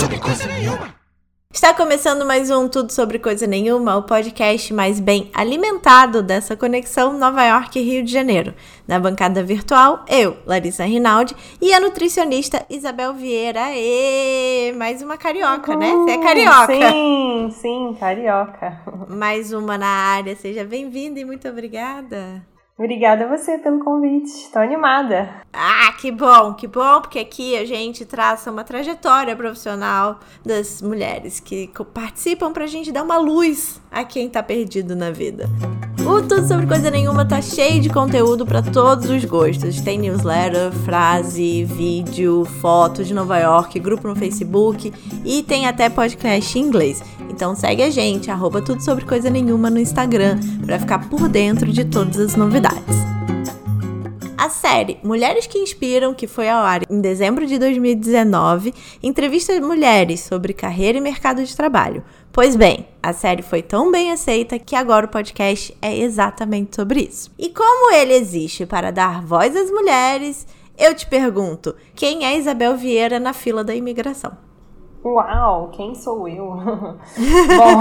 sobre coisa nenhuma. Está começando mais um Tudo Sobre Coisa Nenhuma, o podcast mais bem alimentado dessa conexão Nova York e Rio de Janeiro. Na bancada virtual, eu, Larissa Rinaldi, e a nutricionista Isabel Vieira. E mais uma carioca, né? Você é carioca. Sim, sim, carioca. Mais uma na área. Seja bem-vinda e muito obrigada. Obrigada a você pelo convite. Estou animada. Ah, que bom, que bom, porque aqui a gente traça uma trajetória profissional das mulheres que participam para a gente dar uma luz a quem está perdido na vida. O Tudo Sobre Coisa Nenhuma tá cheio de conteúdo para todos os gostos. Tem newsletter, frase, vídeo, foto de Nova York, grupo no Facebook e tem até podcast em inglês. Então segue a gente, arroba Tudo Sobre Coisa Nenhuma no Instagram, para ficar por dentro de todas as novidades. A série Mulheres que Inspiram, que foi ao ar em dezembro de 2019, entrevista mulheres sobre carreira e mercado de trabalho. Pois bem, a série foi tão bem aceita que agora o podcast é exatamente sobre isso. E como ele existe para dar voz às mulheres, eu te pergunto: quem é Isabel Vieira na fila da imigração? Uau, quem sou eu? Bom,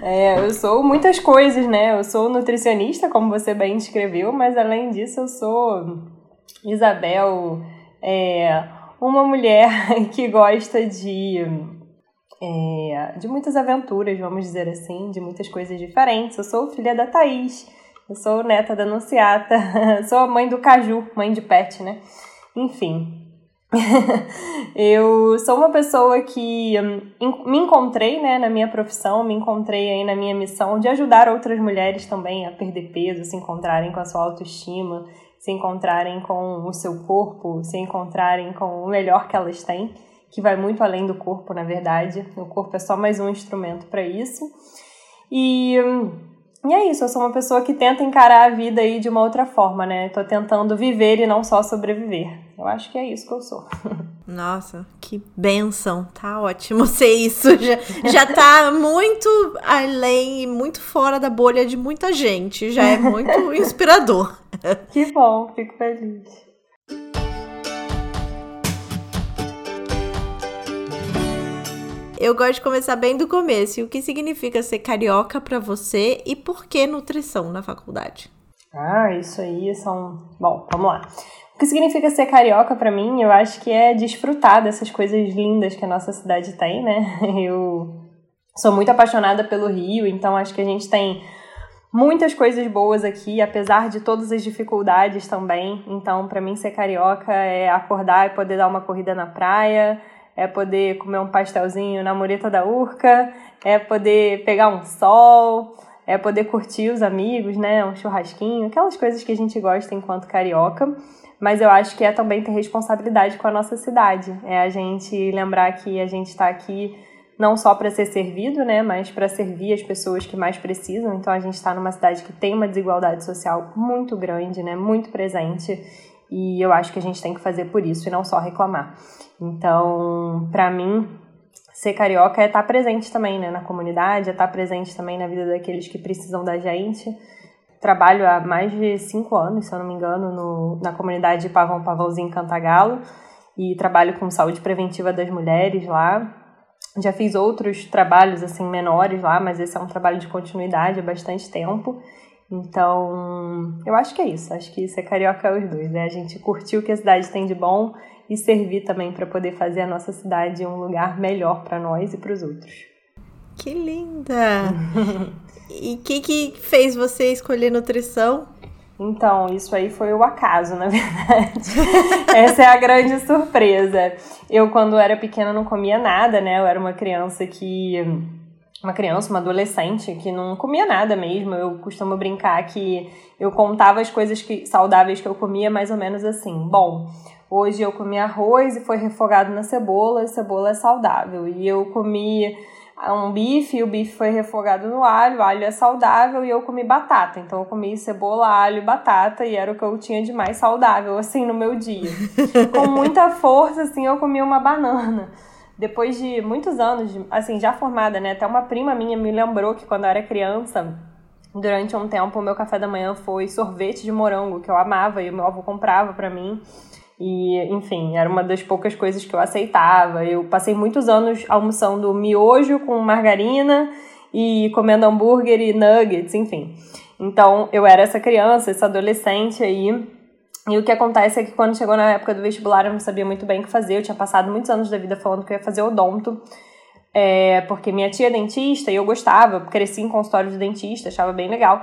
é, eu sou muitas coisas, né? Eu sou nutricionista, como você bem descreveu, mas além disso, eu sou Isabel, é, uma mulher que gosta de, é, de muitas aventuras, vamos dizer assim, de muitas coisas diferentes. Eu sou filha da Thaís, eu sou neta da Anunciata, sou a mãe do Caju, mãe de pet, né? Enfim, eu sou uma pessoa que hum, me encontrei né, na minha profissão, me encontrei aí na minha missão de ajudar outras mulheres também a perder peso, se encontrarem com a sua autoestima, se encontrarem com o seu corpo, se encontrarem com o melhor que elas têm, que vai muito além do corpo, na verdade. O corpo é só mais um instrumento para isso. E hum, e é isso, eu sou uma pessoa que tenta encarar a vida aí de uma outra forma, né? Tô tentando viver e não só sobreviver. Eu acho que é isso que eu sou. Nossa, que benção. Tá ótimo ser isso. Já, já tá muito além e muito fora da bolha de muita gente. Já é muito inspirador. Que bom, fico feliz. Eu gosto de começar bem do começo. O que significa ser carioca para você e por que nutrição na faculdade? Ah, isso aí são. Bom, vamos lá. O que significa ser carioca para mim? Eu acho que é desfrutar dessas coisas lindas que a nossa cidade tem, né? Eu sou muito apaixonada pelo Rio, então acho que a gente tem muitas coisas boas aqui, apesar de todas as dificuldades também. Então, para mim ser carioca é acordar e poder dar uma corrida na praia, é poder comer um pastelzinho na mureta da Urca, é poder pegar um sol, é poder curtir os amigos, né? Um churrasquinho, aquelas coisas que a gente gosta enquanto carioca. Mas eu acho que é também ter responsabilidade com a nossa cidade. É a gente lembrar que a gente está aqui não só para ser servido, né, mas para servir as pessoas que mais precisam. Então a gente está numa cidade que tem uma desigualdade social muito grande, né, muito presente. E eu acho que a gente tem que fazer por isso e não só reclamar. Então, para mim, ser carioca é estar presente também né, na comunidade, é estar presente também na vida daqueles que precisam da gente. Trabalho há mais de cinco anos, se eu não me engano, no, na comunidade Pavão Pavãozinho Cantagalo e trabalho com saúde preventiva das mulheres lá. Já fiz outros trabalhos assim menores lá, mas esse é um trabalho de continuidade há bastante tempo. Então, eu acho que é isso. Acho que ser carioca é os dois. É a gente curtir o que a cidade tem de bom e servir também para poder fazer a nossa cidade um lugar melhor para nós e para os outros. Que linda! e o que, que fez você escolher nutrição? Então, isso aí foi o acaso, na verdade. Essa é a grande surpresa. Eu, quando era pequena, não comia nada, né? Eu era uma criança que. Uma criança, uma adolescente que não comia nada mesmo. Eu costumo brincar que eu contava as coisas que, saudáveis que eu comia mais ou menos assim. Bom, Hoje eu comi arroz e foi refogado na cebola, e cebola é saudável. E eu comi um bife e o bife foi refogado no alho, o alho é saudável e eu comi batata. Então eu comi cebola, alho e batata e era o que eu tinha de mais saudável assim no meu dia. Com muita força assim eu comi uma banana. Depois de muitos anos, assim, já formada, né? Até uma prima minha me lembrou que quando eu era criança, durante um tempo o meu café da manhã foi sorvete de morango, que eu amava e o meu avô comprava para mim. E, enfim, era uma das poucas coisas que eu aceitava. Eu passei muitos anos almoçando miojo com margarina e comendo hambúrguer e nuggets, enfim. Então, eu era essa criança, essa adolescente aí. E o que acontece é que quando chegou na época do vestibular, eu não sabia muito bem o que fazer. Eu tinha passado muitos anos da vida falando que eu ia fazer odonto. É, porque minha tia é dentista e eu gostava, cresci em consultório de dentista, achava bem legal.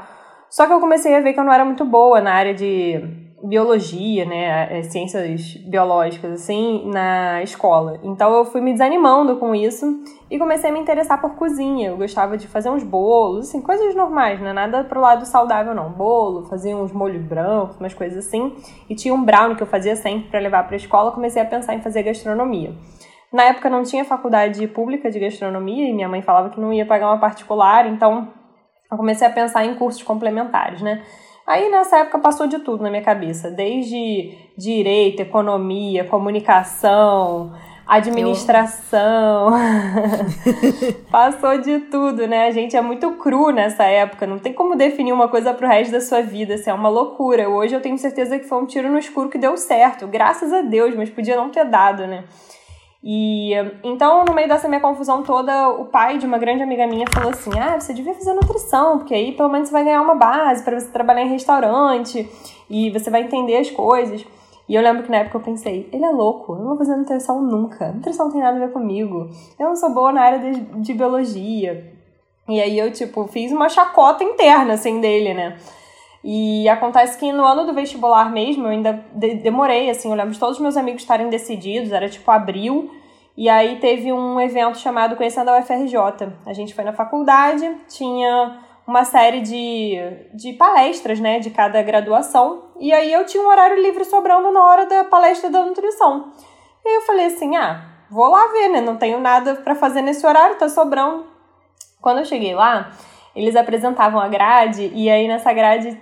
Só que eu comecei a ver que eu não era muito boa na área de biologia, né, ciências biológicas, assim, na escola. Então eu fui me desanimando com isso e comecei a me interessar por cozinha. Eu gostava de fazer uns bolos, assim, coisas normais, né, nada pro lado saudável não. Bolo, fazia uns molhos brancos, umas coisas assim. E tinha um brownie que eu fazia sempre para levar para a escola. Comecei a pensar em fazer gastronomia. Na época não tinha faculdade pública de gastronomia e minha mãe falava que não ia pagar uma particular, então eu comecei a pensar em cursos complementares, né? Aí nessa época passou de tudo na minha cabeça, desde direito, economia, comunicação, administração. passou de tudo, né? A gente é muito cru nessa época, não tem como definir uma coisa pro resto da sua vida, assim, é uma loucura. Hoje eu tenho certeza que foi um tiro no escuro que deu certo, graças a Deus, mas podia não ter dado, né? E então, no meio dessa minha confusão toda, o pai de uma grande amiga minha falou assim: Ah, você devia fazer nutrição, porque aí pelo menos você vai ganhar uma base para você trabalhar em restaurante e você vai entender as coisas. E eu lembro que na época eu pensei: ele é louco, eu não vou fazer nutrição nunca. Nutrição não tem nada a ver comigo. Eu não sou boa na área de, de biologia. E aí eu, tipo, fiz uma chacota interna, assim, dele, né? E acontece que no ano do vestibular mesmo, eu ainda de demorei, assim, eu lembro de todos os meus amigos estarem decididos, era tipo abril, e aí teve um evento chamado Conhecendo a UFRJ. A gente foi na faculdade, tinha uma série de, de palestras, né, de cada graduação, e aí eu tinha um horário livre sobrando na hora da palestra da nutrição. E aí eu falei assim, ah, vou lá ver, né, não tenho nada para fazer nesse horário, tá sobrando. Quando eu cheguei lá, eles apresentavam a grade, e aí nessa grade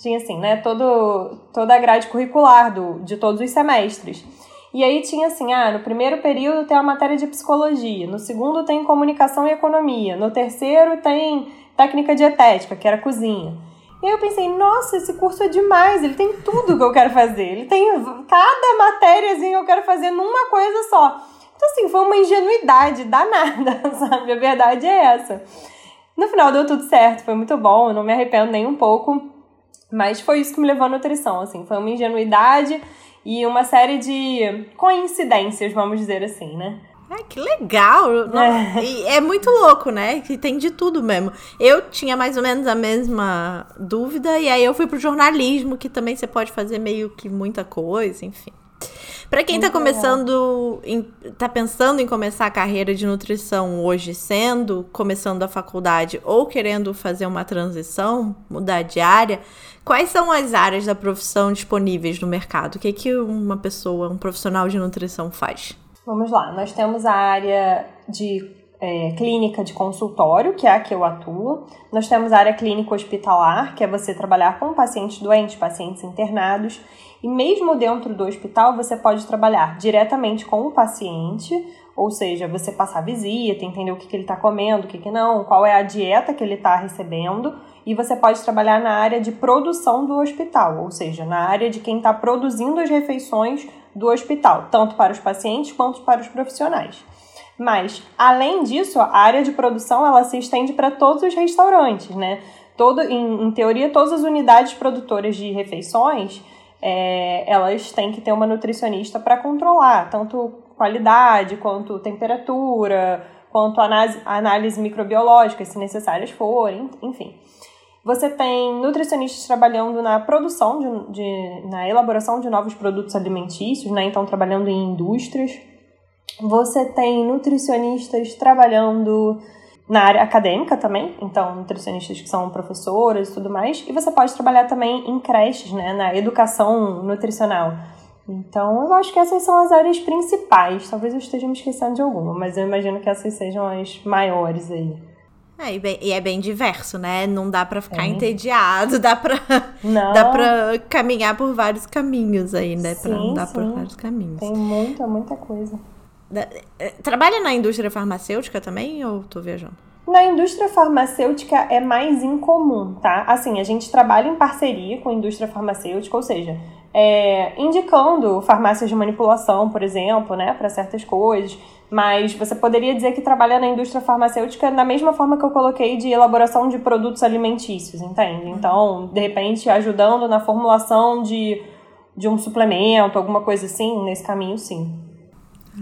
tinha assim, né, todo, toda a grade curricular do, de todos os semestres. E aí tinha assim, ah, no primeiro período tem a matéria de psicologia, no segundo tem comunicação e economia, no terceiro tem técnica dietética, que era cozinha. E aí eu pensei, nossa, esse curso é demais, ele tem tudo que eu quero fazer, ele tem cada matériazinha que eu quero fazer numa coisa só. Então assim, foi uma ingenuidade danada, sabe? A verdade é essa. No final deu tudo certo, foi muito bom, eu não me arrependo nem um pouco. Mas foi isso que me levou à nutrição, assim, foi uma ingenuidade e uma série de coincidências, vamos dizer assim, né? Ai, que legal! É. E é muito louco, né? Que tem de tudo mesmo. Eu tinha mais ou menos a mesma dúvida, e aí eu fui pro jornalismo, que também você pode fazer meio que muita coisa, enfim. Para quem está começando, está pensando em começar a carreira de nutrição hoje, sendo começando a faculdade ou querendo fazer uma transição, mudar de área, quais são as áreas da profissão disponíveis no mercado? O que, é que uma pessoa, um profissional de nutrição faz? Vamos lá, nós temos a área de é, clínica de consultório, que é a que eu atuo. Nós temos a área clínica hospitalar, que é você trabalhar com pacientes doentes, pacientes internados. E mesmo dentro do hospital, você pode trabalhar diretamente com o paciente, ou seja, você passar visita, entender o que, que ele está comendo, o que, que não, qual é a dieta que ele está recebendo. E você pode trabalhar na área de produção do hospital, ou seja, na área de quem está produzindo as refeições do hospital, tanto para os pacientes quanto para os profissionais. Mas, além disso, a área de produção ela se estende para todos os restaurantes, né? Todo, em, em teoria, todas as unidades produtoras de refeições é, elas têm que ter uma nutricionista para controlar tanto qualidade, quanto temperatura, quanto análise, microbiológica, se necessárias forem, enfim. Você tem nutricionistas trabalhando na produção, de, de, na elaboração de novos produtos alimentícios, né? então trabalhando em indústrias. Você tem nutricionistas trabalhando na área acadêmica também, então nutricionistas que são professoras e tudo mais, e você pode trabalhar também em creches, né, na educação nutricional. Então, eu acho que essas são as áreas principais. Talvez eu esteja me esquecendo de alguma, mas eu imagino que essas sejam as maiores aí. É, e, bem, e é bem diverso, né? Não dá para ficar é. entediado, dá pra, Não. dá pra caminhar por vários caminhos aí, né? Sim, pra andar sim. por vários caminhos. Tem muita, muita coisa. Eh, trabalha na indústria farmacêutica também ou tô viajando? Na indústria farmacêutica é mais incomum, tá? Assim, a gente trabalha em parceria com a indústria farmacêutica, ou seja, é, indicando farmácias de manipulação, por exemplo, né, para certas coisas. Mas você poderia dizer que trabalha na indústria farmacêutica da mesma forma que eu coloquei de elaboração de produtos alimentícios, entende? Uhum. Então, de repente, ajudando na formulação de, de um suplemento, alguma coisa assim, nesse caminho, sim.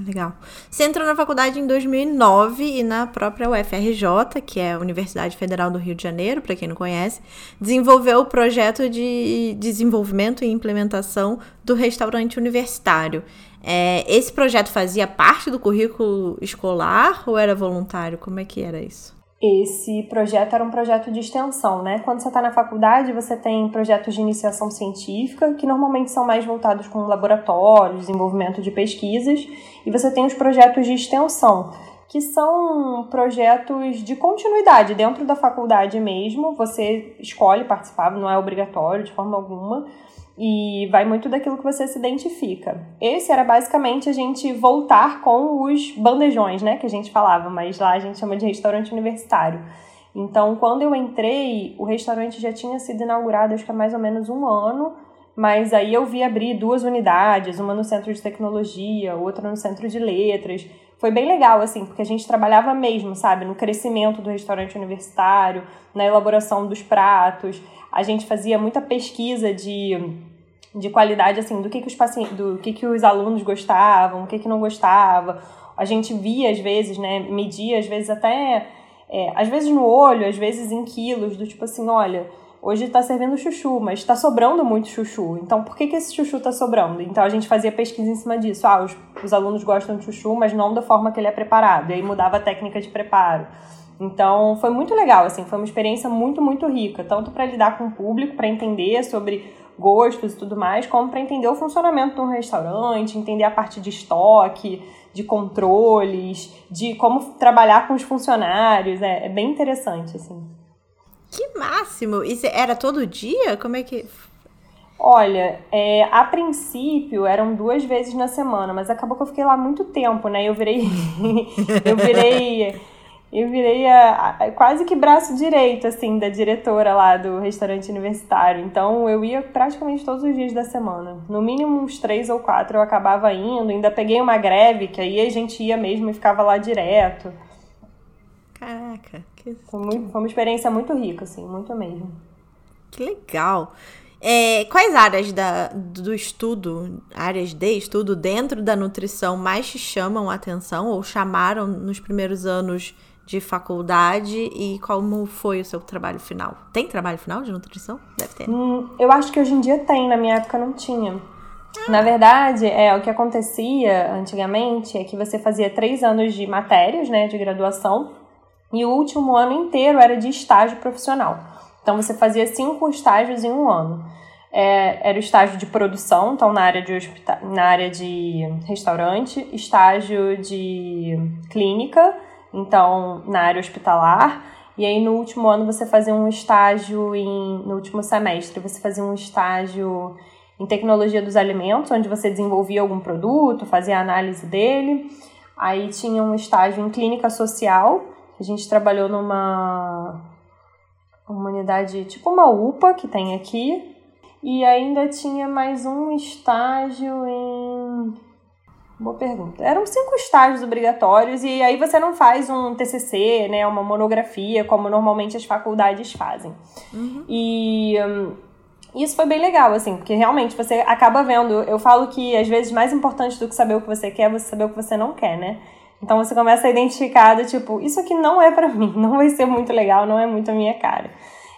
Legal. Você entrou na faculdade em 2009 e na própria UFRJ, que é a Universidade Federal do Rio de Janeiro, para quem não conhece, desenvolveu o projeto de desenvolvimento e implementação do restaurante universitário. É, esse projeto fazia parte do currículo escolar ou era voluntário? Como é que era isso? Esse projeto era um projeto de extensão, né? Quando você está na faculdade, você tem projetos de iniciação científica, que normalmente são mais voltados com laboratórios, desenvolvimento de pesquisas, e você tem os projetos de extensão, que são projetos de continuidade dentro da faculdade mesmo. Você escolhe participar, não é obrigatório de forma alguma, e vai muito daquilo que você se identifica. Esse era basicamente a gente voltar com os bandejões, né, que a gente falava, mas lá a gente chama de restaurante universitário. Então, quando eu entrei, o restaurante já tinha sido inaugurado, acho que há mais ou menos um ano, mas aí eu vi abrir duas unidades, uma no centro de tecnologia, outra no centro de letras. Foi bem legal, assim, porque a gente trabalhava mesmo, sabe, no crescimento do restaurante universitário, na elaboração dos pratos. A gente fazia muita pesquisa de de qualidade assim do que, que os pacientes, do que, que os alunos gostavam, o que, que não gostava. A gente via às vezes, né, media às vezes até é, às vezes no olho, às vezes em quilos, do tipo assim, olha, hoje está servindo chuchu, mas está sobrando muito chuchu. Então, por que, que esse chuchu está sobrando? Então, a gente fazia pesquisa em cima disso. Ah, os, os alunos gostam de chuchu, mas não da forma que ele é preparado. E aí mudava a técnica de preparo. Então, foi muito legal, assim, foi uma experiência muito, muito rica, tanto para lidar com o público, para entender sobre gostos e tudo mais, como para entender o funcionamento de um restaurante, entender a parte de estoque, de controles, de como trabalhar com os funcionários. É, é bem interessante, assim. Que máximo! Isso era todo dia? Como é que. Olha, é, a princípio eram duas vezes na semana, mas acabou que eu fiquei lá muito tempo, né? Eu virei. eu virei eu virei a, a, quase que braço direito, assim, da diretora lá do restaurante universitário. Então, eu ia praticamente todos os dias da semana. No mínimo uns três ou quatro eu acabava indo. Ainda peguei uma greve, que aí a gente ia mesmo e ficava lá direto. Caraca. Que... Foi, muito, foi uma experiência muito rica, assim, muito mesmo. Que legal. É, quais áreas da, do estudo, áreas de estudo dentro da nutrição mais te chamam a atenção ou chamaram nos primeiros anos de faculdade e como foi o seu trabalho final? Tem trabalho final de nutrição? Deve ter. Hum, eu acho que hoje em dia tem, na minha época não tinha. Na verdade, é o que acontecia antigamente é que você fazia três anos de matérias, né, de graduação, e o último ano inteiro era de estágio profissional. Então você fazia cinco estágios em um ano. É, era o estágio de produção, então na área de na área de restaurante, estágio de clínica, então na área hospitalar. E aí no último ano você fazia um estágio em no último semestre, você fazia um estágio em tecnologia dos alimentos, onde você desenvolvia algum produto, fazia análise dele. Aí tinha um estágio em clínica social, a gente trabalhou numa uma unidade tipo uma UPA que tem aqui. E ainda tinha mais um estágio em Boa pergunta. Eram cinco estágios obrigatórios e aí você não faz um TCC, né, uma monografia, como normalmente as faculdades fazem. Uhum. E um, isso foi bem legal, assim, porque realmente você acaba vendo. Eu falo que às vezes mais importante do que saber o que você quer é você saber o que você não quer, né? Então você começa a identificar, do, tipo, isso aqui não é para mim, não vai ser muito legal, não é muito a minha cara.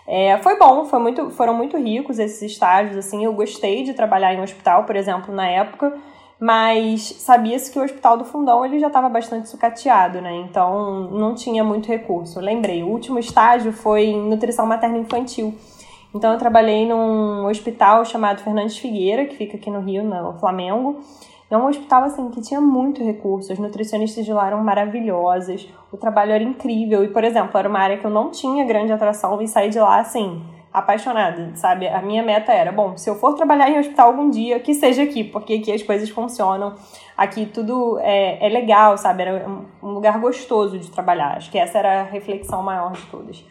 É, foi bom, foi muito, foram muito ricos esses estágios, assim, eu gostei de trabalhar em um hospital, por exemplo, na época mas sabia-se que o Hospital do Fundão ele já estava bastante sucateado, né? Então não tinha muito recurso. Lembrei, o último estágio foi em nutrição materna infantil. Então eu trabalhei num hospital chamado Fernandes Figueira, que fica aqui no Rio, no Flamengo. É um hospital assim que tinha muito recurso, as nutricionistas de lá eram maravilhosas, o trabalho era incrível e, por exemplo, era uma área que eu não tinha grande atração e saí de lá assim, apaixonada, sabe? A minha meta era, bom, se eu for trabalhar em hospital algum dia, que seja aqui, porque aqui as coisas funcionam, aqui tudo é, é legal, sabe? Era um lugar gostoso de trabalhar. Acho que essa era a reflexão maior de todas.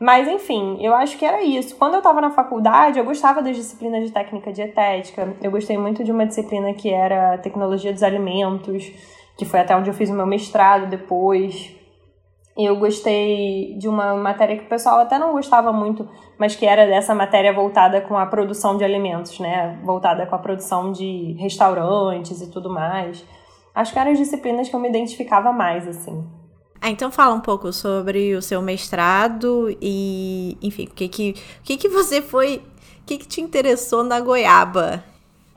Mas, enfim, eu acho que era isso. Quando eu estava na faculdade, eu gostava das disciplinas de técnica dietética. Eu gostei muito de uma disciplina que era tecnologia dos alimentos, que foi até onde eu fiz o meu mestrado depois. Eu gostei de uma matéria que o pessoal até não gostava muito, mas que era dessa matéria voltada com a produção de alimentos, né? Voltada com a produção de restaurantes e tudo mais. Acho que eram as disciplinas que eu me identificava mais, assim. Ah, então fala um pouco sobre o seu mestrado e, enfim, o que que, o que, que você foi, o que, que te interessou na goiaba?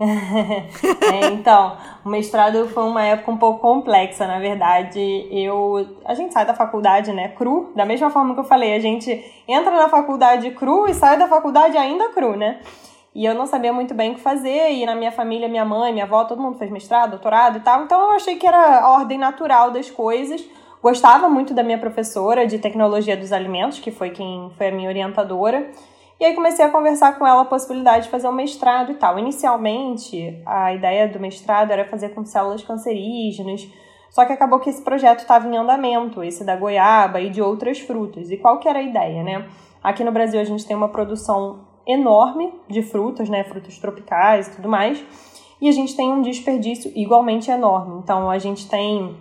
é, então, o mestrado foi uma época um pouco complexa, na verdade. Eu, a gente sai da faculdade, né, cru, da mesma forma que eu falei, a gente entra na faculdade cru e sai da faculdade ainda cru, né? E eu não sabia muito bem o que fazer, e na minha família, minha mãe, minha avó, todo mundo fez mestrado, doutorado e tal, então eu achei que era a ordem natural das coisas. Gostava muito da minha professora de tecnologia dos alimentos, que foi quem foi a minha orientadora. E aí comecei a conversar com ela a possibilidade de fazer um mestrado e tal. Inicialmente, a ideia do mestrado era fazer com células cancerígenas, só que acabou que esse projeto estava em andamento, esse da goiaba e de outras frutas. E qual que era a ideia, né? Aqui no Brasil a gente tem uma produção enorme de frutas, né, frutas tropicais e tudo mais, e a gente tem um desperdício igualmente enorme. Então a gente tem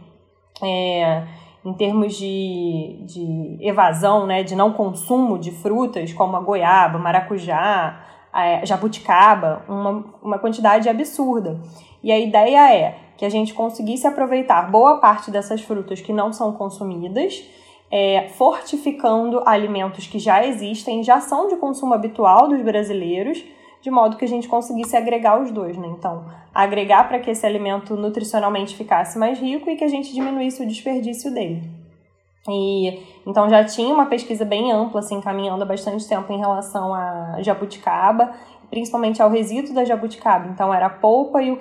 é, em termos de, de evasão, né, de não consumo de frutas como a goiaba, maracujá, a jabuticaba, uma, uma quantidade absurda. E a ideia é que a gente conseguisse aproveitar boa parte dessas frutas que não são consumidas, é, fortificando alimentos que já existem, já são de consumo habitual dos brasileiros, de modo que a gente conseguisse agregar os dois, né? Então, agregar para que esse alimento nutricionalmente ficasse mais rico e que a gente diminuísse o desperdício dele. E então já tinha uma pesquisa bem ampla, assim, caminhando há bastante tempo em relação a jabuticaba, principalmente ao resíduo da jabuticaba. Então era a polpa e o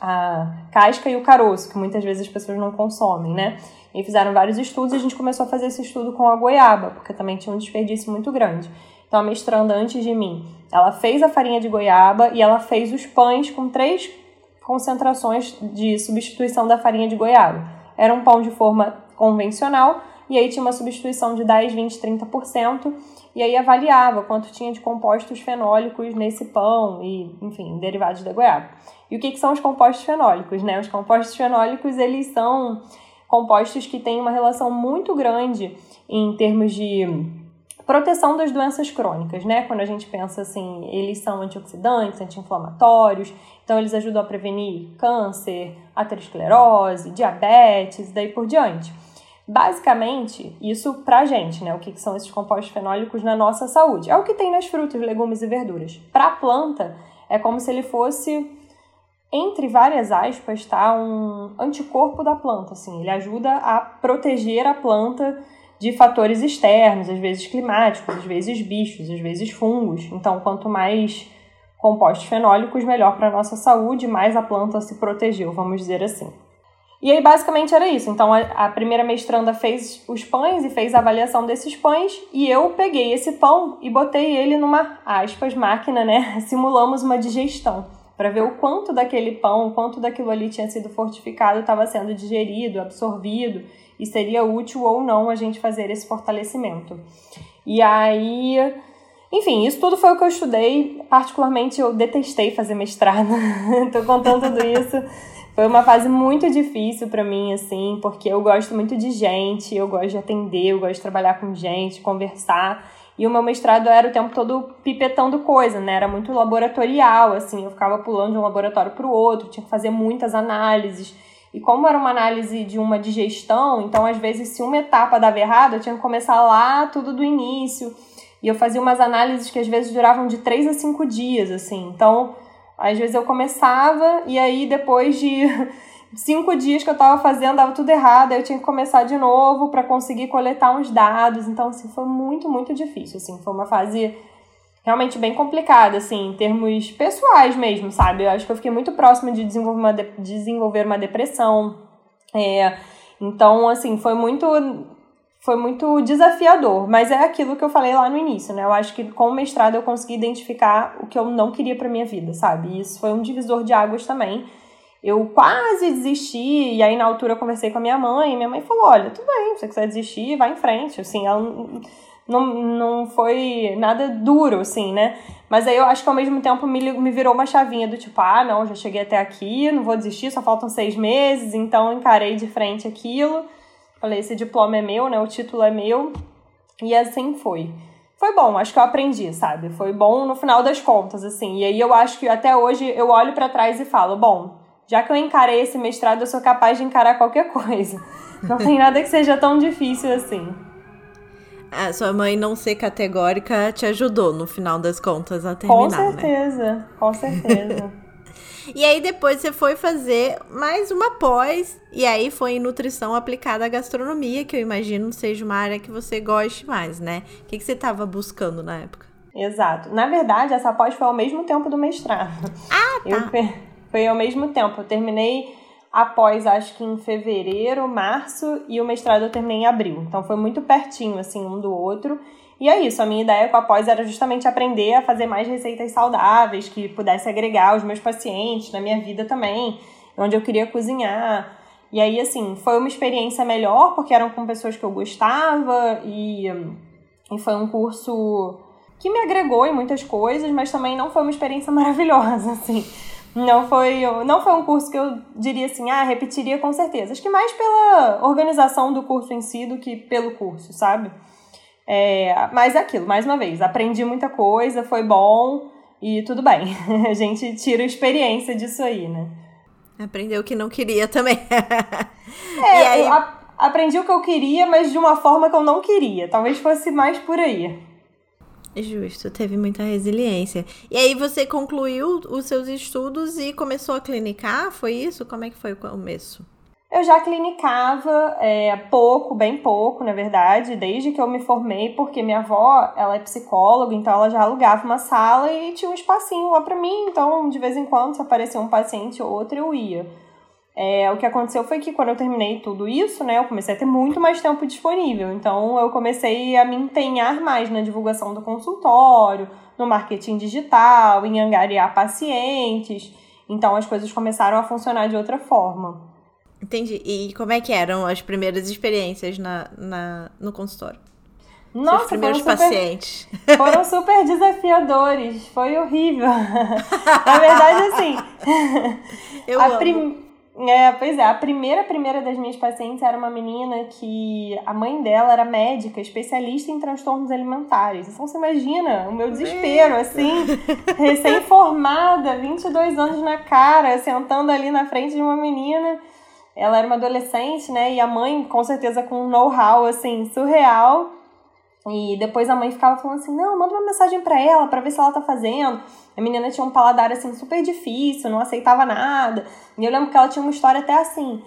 a casca e o caroço, que muitas vezes as pessoas não consomem, né? E fizeram vários estudos e a gente começou a fazer esse estudo com a goiaba, porque também tinha um desperdício muito grande. Então a mestranda antes de mim, ela fez a farinha de goiaba e ela fez os pães com três concentrações de substituição da farinha de goiaba. Era um pão de forma convencional e aí tinha uma substituição de 10, 20, 30%, e aí avaliava quanto tinha de compostos fenólicos nesse pão e, enfim, derivados da goiaba. E o que, que são os compostos fenólicos, né? Os compostos fenólicos, eles são compostos que têm uma relação muito grande em termos de proteção das doenças crônicas, né? Quando a gente pensa assim, eles são antioxidantes, anti-inflamatórios, então eles ajudam a prevenir câncer, aterosclerose, diabetes, daí por diante. Basicamente, isso pra gente, né? O que são esses compostos fenólicos na nossa saúde? É o que tem nas frutas, legumes e verduras. Pra planta, é como se ele fosse, entre várias aspas, tá? Um anticorpo da planta, assim. Ele ajuda a proteger a planta de fatores externos, às vezes climáticos, às vezes bichos, às vezes fungos. Então, quanto mais compostos fenólicos, melhor para a nossa saúde, mais a planta se protegeu, vamos dizer assim. E aí, basicamente, era isso. Então, a, primeira mestranda fez os pães e fez a avaliação desses pães, e eu peguei esse pão e botei ele numa, aspas, máquina, né? Simulamos uma digestão, para ver o quanto daquele pão, o quanto daquilo ali tinha sido fortificado, estava sendo digerido, absorvido, e seria útil ou não a gente fazer esse fortalecimento. E aí. Enfim, isso tudo foi o que eu estudei. Particularmente, eu detestei fazer mestrado. Tô contando tudo isso. Foi uma fase muito difícil para mim, assim, porque eu gosto muito de gente, eu gosto de atender, eu gosto de trabalhar com gente, conversar. E o meu mestrado era o tempo todo pipetando coisa, né? Era muito laboratorial, assim, eu ficava pulando de um laboratório para o outro, tinha que fazer muitas análises. E como era uma análise de uma digestão, então às vezes se uma etapa dava errado, eu tinha que começar lá tudo do início. E eu fazia umas análises que às vezes duravam de três a cinco dias, assim. Então, às vezes eu começava e aí depois de cinco dias que eu estava fazendo dava tudo errado, aí eu tinha que começar de novo para conseguir coletar uns dados. Então, assim, foi muito, muito difícil, assim, foi uma fase realmente bem complicada, assim, em termos pessoais mesmo, sabe? Eu acho que eu fiquei muito próxima de desenvolver uma, de desenvolver uma depressão. É, então, assim, foi muito foi muito desafiador, mas é aquilo que eu falei lá no início, né? Eu acho que com o mestrado eu consegui identificar o que eu não queria para minha vida, sabe? E isso foi um divisor de águas também. Eu quase desisti, e aí na altura eu conversei com a minha mãe, e minha mãe falou: "Olha, tudo bem, se você quiser desistir, vai em frente". Assim, ela não, não foi nada duro, assim, né? Mas aí eu acho que ao mesmo tempo me, me virou uma chavinha do tipo, ah, não, já cheguei até aqui, não vou desistir, só faltam seis meses, então encarei de frente aquilo. Falei, esse diploma é meu, né? O título é meu. E assim foi. Foi bom, acho que eu aprendi, sabe? Foi bom no final das contas, assim. E aí eu acho que até hoje eu olho para trás e falo, bom, já que eu encarei esse mestrado, eu sou capaz de encarar qualquer coisa. Não tem nada que seja tão difícil assim a sua mãe não ser categórica te ajudou, no final das contas, a terminar, Com né? certeza, né? com certeza. e aí depois você foi fazer mais uma pós, e aí foi em nutrição aplicada à gastronomia, que eu imagino seja uma área que você goste mais, né? O que, que você estava buscando na época? Exato. Na verdade, essa pós foi ao mesmo tempo do mestrado. Ah, tá. Eu, foi ao mesmo tempo. Eu terminei após, acho que em fevereiro, março, e o mestrado eu terminei em abril. Então foi muito pertinho, assim, um do outro. E é isso, a minha ideia com a pós era justamente aprender a fazer mais receitas saudáveis, que pudesse agregar os meus pacientes na minha vida também, onde eu queria cozinhar. E aí, assim, foi uma experiência melhor, porque eram com pessoas que eu gostava, e, e foi um curso que me agregou em muitas coisas, mas também não foi uma experiência maravilhosa, assim. Não foi, não foi um curso que eu diria assim, ah, repetiria com certeza. Acho que mais pela organização do curso em si do que pelo curso, sabe? É, mas é aquilo, mais uma vez, aprendi muita coisa, foi bom e tudo bem. A gente tira experiência disso aí, né? Aprendeu o que não queria também. é, aí... aprendi o que eu queria, mas de uma forma que eu não queria. Talvez fosse mais por aí. Justo, teve muita resiliência. E aí você concluiu os seus estudos e começou a clinicar? Foi isso? Como é que foi o começo? Eu já clinicava é, pouco, bem pouco, na verdade, desde que eu me formei, porque minha avó, ela é psicóloga, então ela já alugava uma sala e tinha um espacinho lá para mim, então de vez em quando se aparecia um paciente ou outro eu ia. É, o que aconteceu foi que quando eu terminei tudo isso, né, eu comecei a ter muito mais tempo disponível. Então eu comecei a me empenhar mais na divulgação do consultório, no marketing digital, em angariar pacientes. Então as coisas começaram a funcionar de outra forma. Entendi. E como é que eram as primeiras experiências na, na, no consultório? Nossa, Seus primeiros foram super, pacientes. Foram super desafiadores. Foi horrível. na verdade, assim. Eu a prim... É, pois é, a primeira primeira das minhas pacientes era uma menina que a mãe dela era médica, especialista em transtornos alimentares. Então você imagina o meu desespero, assim, recém-formada, 22 anos na cara, sentando ali na frente de uma menina. Ela era uma adolescente, né? E a mãe, com certeza, com um know-how, assim, surreal. E depois a mãe ficava falando assim: não, manda uma mensagem para ela para ver se ela tá fazendo. A menina tinha um paladar assim super difícil, não aceitava nada. E eu lembro que ela tinha uma história até assim: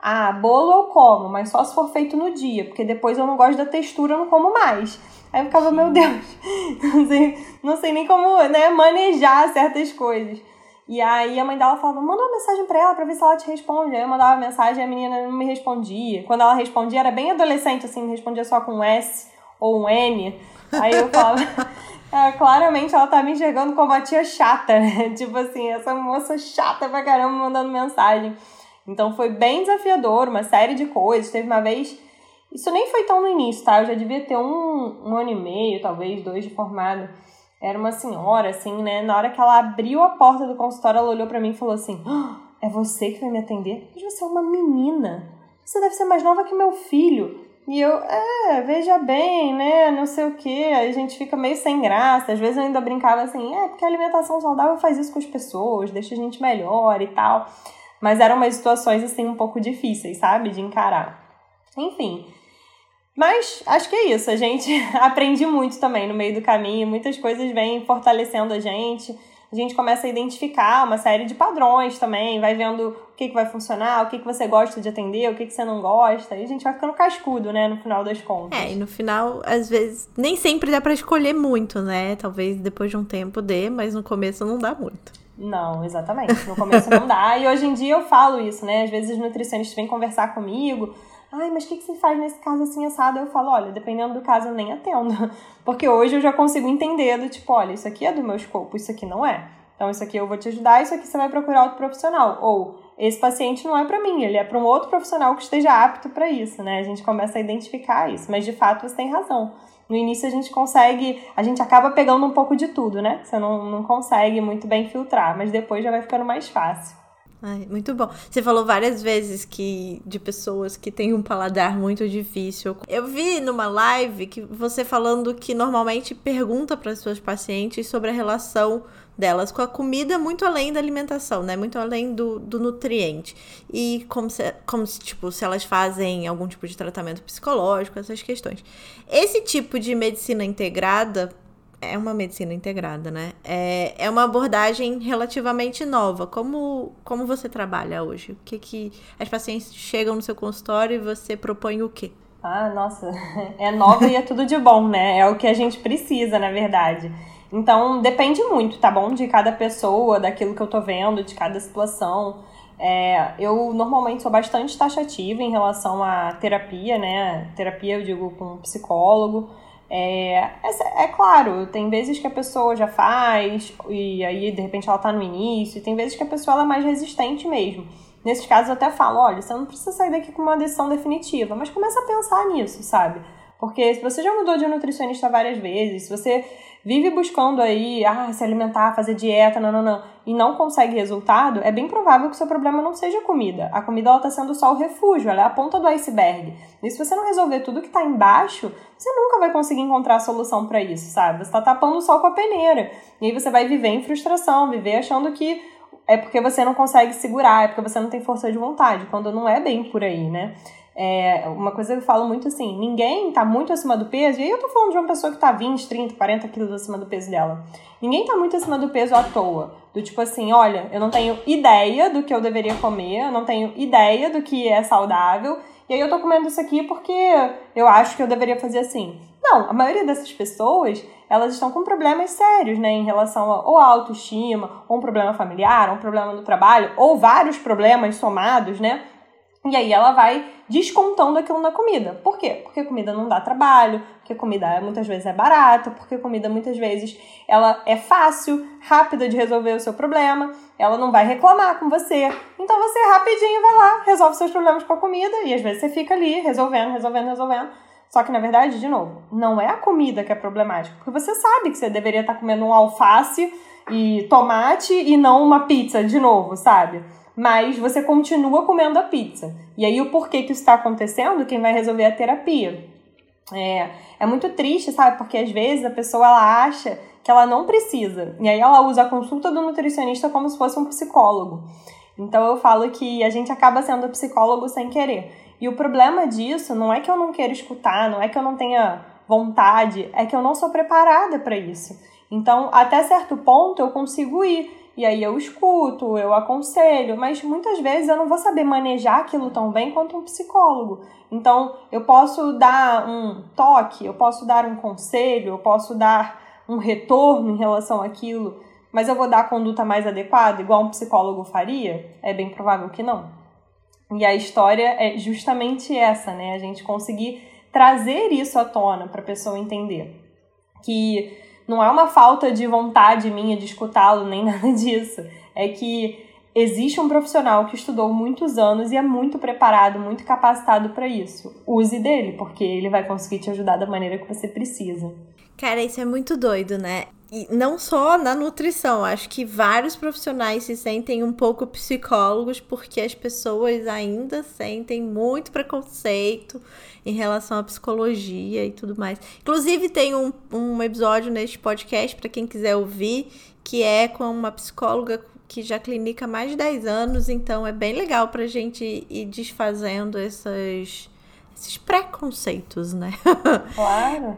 ah, bolo eu como, mas só se for feito no dia, porque depois eu não gosto da textura, eu não como mais. Aí eu ficava, meu Deus, não sei, não sei nem como né, manejar certas coisas. E aí a mãe dela falava, manda uma mensagem pra ela pra ver se ela te responde. Aí eu mandava mensagem e a menina não me respondia. Quando ela respondia, era bem adolescente, assim, respondia só com um S ou um N. Aí eu falava. É, claramente ela tá me enxergando como a tia chata, né? Tipo assim, essa moça chata pra caramba mandando mensagem. Então foi bem desafiador, uma série de coisas. Teve uma vez. Isso nem foi tão no início, tá? Eu já devia ter um, um ano e meio, talvez, dois de formada. Era uma senhora, assim, né? Na hora que ela abriu a porta do consultório, ela olhou para mim e falou assim: ah, É você que vai me atender? Mas você é uma menina. Você deve ser mais nova que meu filho. E eu, é, veja bem, né? Não sei o que. A gente fica meio sem graça. Às vezes eu ainda brincava assim, é, porque a alimentação saudável faz isso com as pessoas, deixa a gente melhor e tal. Mas eram umas situações assim um pouco difíceis, sabe? De encarar. Enfim. Mas acho que é isso. A gente aprende muito também no meio do caminho. Muitas coisas vêm fortalecendo a gente a gente começa a identificar uma série de padrões também, vai vendo que, que vai funcionar, o que, que você gosta de atender, o que, que você não gosta, e a gente vai ficando cascudo, né, no final das contas. É, e no final, às vezes, nem sempre dá para escolher muito, né? Talvez depois de um tempo dê, mas no começo não dá muito. Não, exatamente. No começo não dá. E hoje em dia eu falo isso, né? Às vezes os nutricionistas vêm conversar comigo. Ai, mas o que, que você faz nesse caso assim assado? Eu falo, olha, dependendo do caso eu nem atendo. Porque hoje eu já consigo entender do tipo, olha, isso aqui é do meu escopo, isso aqui não é. Então, isso aqui eu vou te ajudar, isso aqui você vai procurar outro profissional. Ou, esse paciente não é para mim, ele é para um outro profissional que esteja apto para isso, né? A gente começa a identificar isso. Mas, de fato, você tem razão. no início a gente consegue, a gente acaba pegando um pouco de tudo, né? Você não, não consegue muito bem filtrar, mas depois já vai ficando mais fácil. Ai, muito bom. Você falou várias vezes que de pessoas que têm um paladar muito difícil. Eu vi numa live que você falando que normalmente pergunta para as suas pacientes sobre a relação delas com a comida muito além da alimentação, né? Muito além do, do nutriente. E como se, como se, tipo, se elas fazem algum tipo de tratamento psicológico, essas questões. Esse tipo de medicina integrada é uma medicina integrada, né? É, é uma abordagem relativamente nova. Como, como você trabalha hoje? O que que as pacientes chegam no seu consultório e você propõe o quê? Ah, nossa, é nova e é tudo de bom, né? É o que a gente precisa, na verdade. Então, depende muito, tá bom? De cada pessoa, daquilo que eu tô vendo, de cada situação. É, eu normalmente sou bastante taxativa em relação à terapia, né? Terapia, eu digo, com psicólogo. É, é, é, claro, tem vezes que a pessoa já faz e aí de repente ela tá no início, e tem vezes que a pessoa é mais resistente mesmo. Nesses casos eu até falo, olha, você não precisa sair daqui com uma decisão definitiva, mas começa a pensar nisso, sabe? Porque se você já mudou de nutricionista várias vezes, se você vive buscando aí, ah, se alimentar, fazer dieta, não, não, não, e não consegue resultado, é bem provável que o seu problema não seja a comida. A comida ela tá sendo só o refúgio, ela é a ponta do iceberg. E se você não resolver tudo que está embaixo, você nunca vai conseguir encontrar a solução para isso, sabe? Você está tapando o sol com a peneira. E aí você vai viver em frustração, viver achando que é porque você não consegue segurar, é porque você não tem força de vontade, quando não é bem por aí, né? É, uma coisa que eu falo muito assim, ninguém tá muito acima do peso, e aí eu tô falando de uma pessoa que tá 20, 30, 40 quilos acima do peso dela. Ninguém tá muito acima do peso à toa. Do tipo assim, olha, eu não tenho ideia do que eu deveria comer, eu não tenho ideia do que é saudável, e aí eu tô comendo isso aqui porque eu acho que eu deveria fazer assim. Não, a maioria dessas pessoas, elas estão com problemas sérios, né, em relação a, ou autoestima, ou um problema familiar, ou um problema no trabalho, ou vários problemas somados, né, e aí ela vai descontando aquilo na comida. Por quê? Porque comida não dá trabalho, porque comida muitas vezes é barata, porque comida muitas vezes ela é fácil, rápida de resolver o seu problema, ela não vai reclamar com você. Então você rapidinho vai lá, resolve seus problemas com a comida e às vezes você fica ali resolvendo, resolvendo, resolvendo. Só que na verdade, de novo, não é a comida que é problemática, porque você sabe que você deveria estar comendo um alface e tomate e não uma pizza de novo, sabe? Mas você continua comendo a pizza. E aí o porquê que isso está acontecendo, quem vai resolver é a terapia. É, é muito triste, sabe? Porque às vezes a pessoa ela acha que ela não precisa. E aí ela usa a consulta do nutricionista como se fosse um psicólogo. Então eu falo que a gente acaba sendo psicólogo sem querer. E o problema disso não é que eu não quero escutar, não é que eu não tenha vontade, é que eu não sou preparada para isso. Então, até certo ponto eu consigo ir, e aí eu escuto, eu aconselho, mas muitas vezes eu não vou saber manejar aquilo tão bem quanto um psicólogo. Então, eu posso dar um toque, eu posso dar um conselho, eu posso dar um retorno em relação àquilo, mas eu vou dar a conduta mais adequada, igual um psicólogo faria? É bem provável que não. E a história é justamente essa, né? A gente conseguir trazer isso à tona para a pessoa entender que não é uma falta de vontade minha de escutá-lo, nem nada disso. É que existe um profissional que estudou muitos anos e é muito preparado, muito capacitado para isso. Use dele, porque ele vai conseguir te ajudar da maneira que você precisa. Cara, isso é muito doido, né? E não só na nutrição, acho que vários profissionais se sentem um pouco psicólogos porque as pessoas ainda sentem muito preconceito em relação à psicologia e tudo mais. Inclusive, tem um, um episódio neste podcast para quem quiser ouvir, que é com uma psicóloga que já clinica há mais de 10 anos, então é bem legal pra gente ir desfazendo essas, esses preconceitos, né? Claro.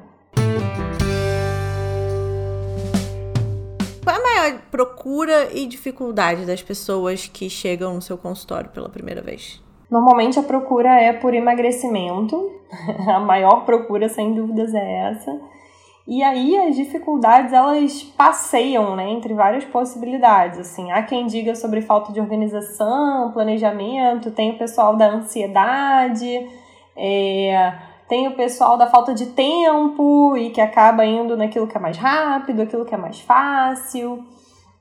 Qual é a maior procura e dificuldade das pessoas que chegam no seu consultório pela primeira vez? Normalmente a procura é por emagrecimento, a maior procura sem dúvidas é essa. E aí as dificuldades elas passeiam, né, entre várias possibilidades. Assim, há quem diga sobre falta de organização, planejamento, tem o pessoal da ansiedade, é, tem o pessoal da falta de tempo e que acaba indo naquilo que é mais rápido, aquilo que é mais fácil.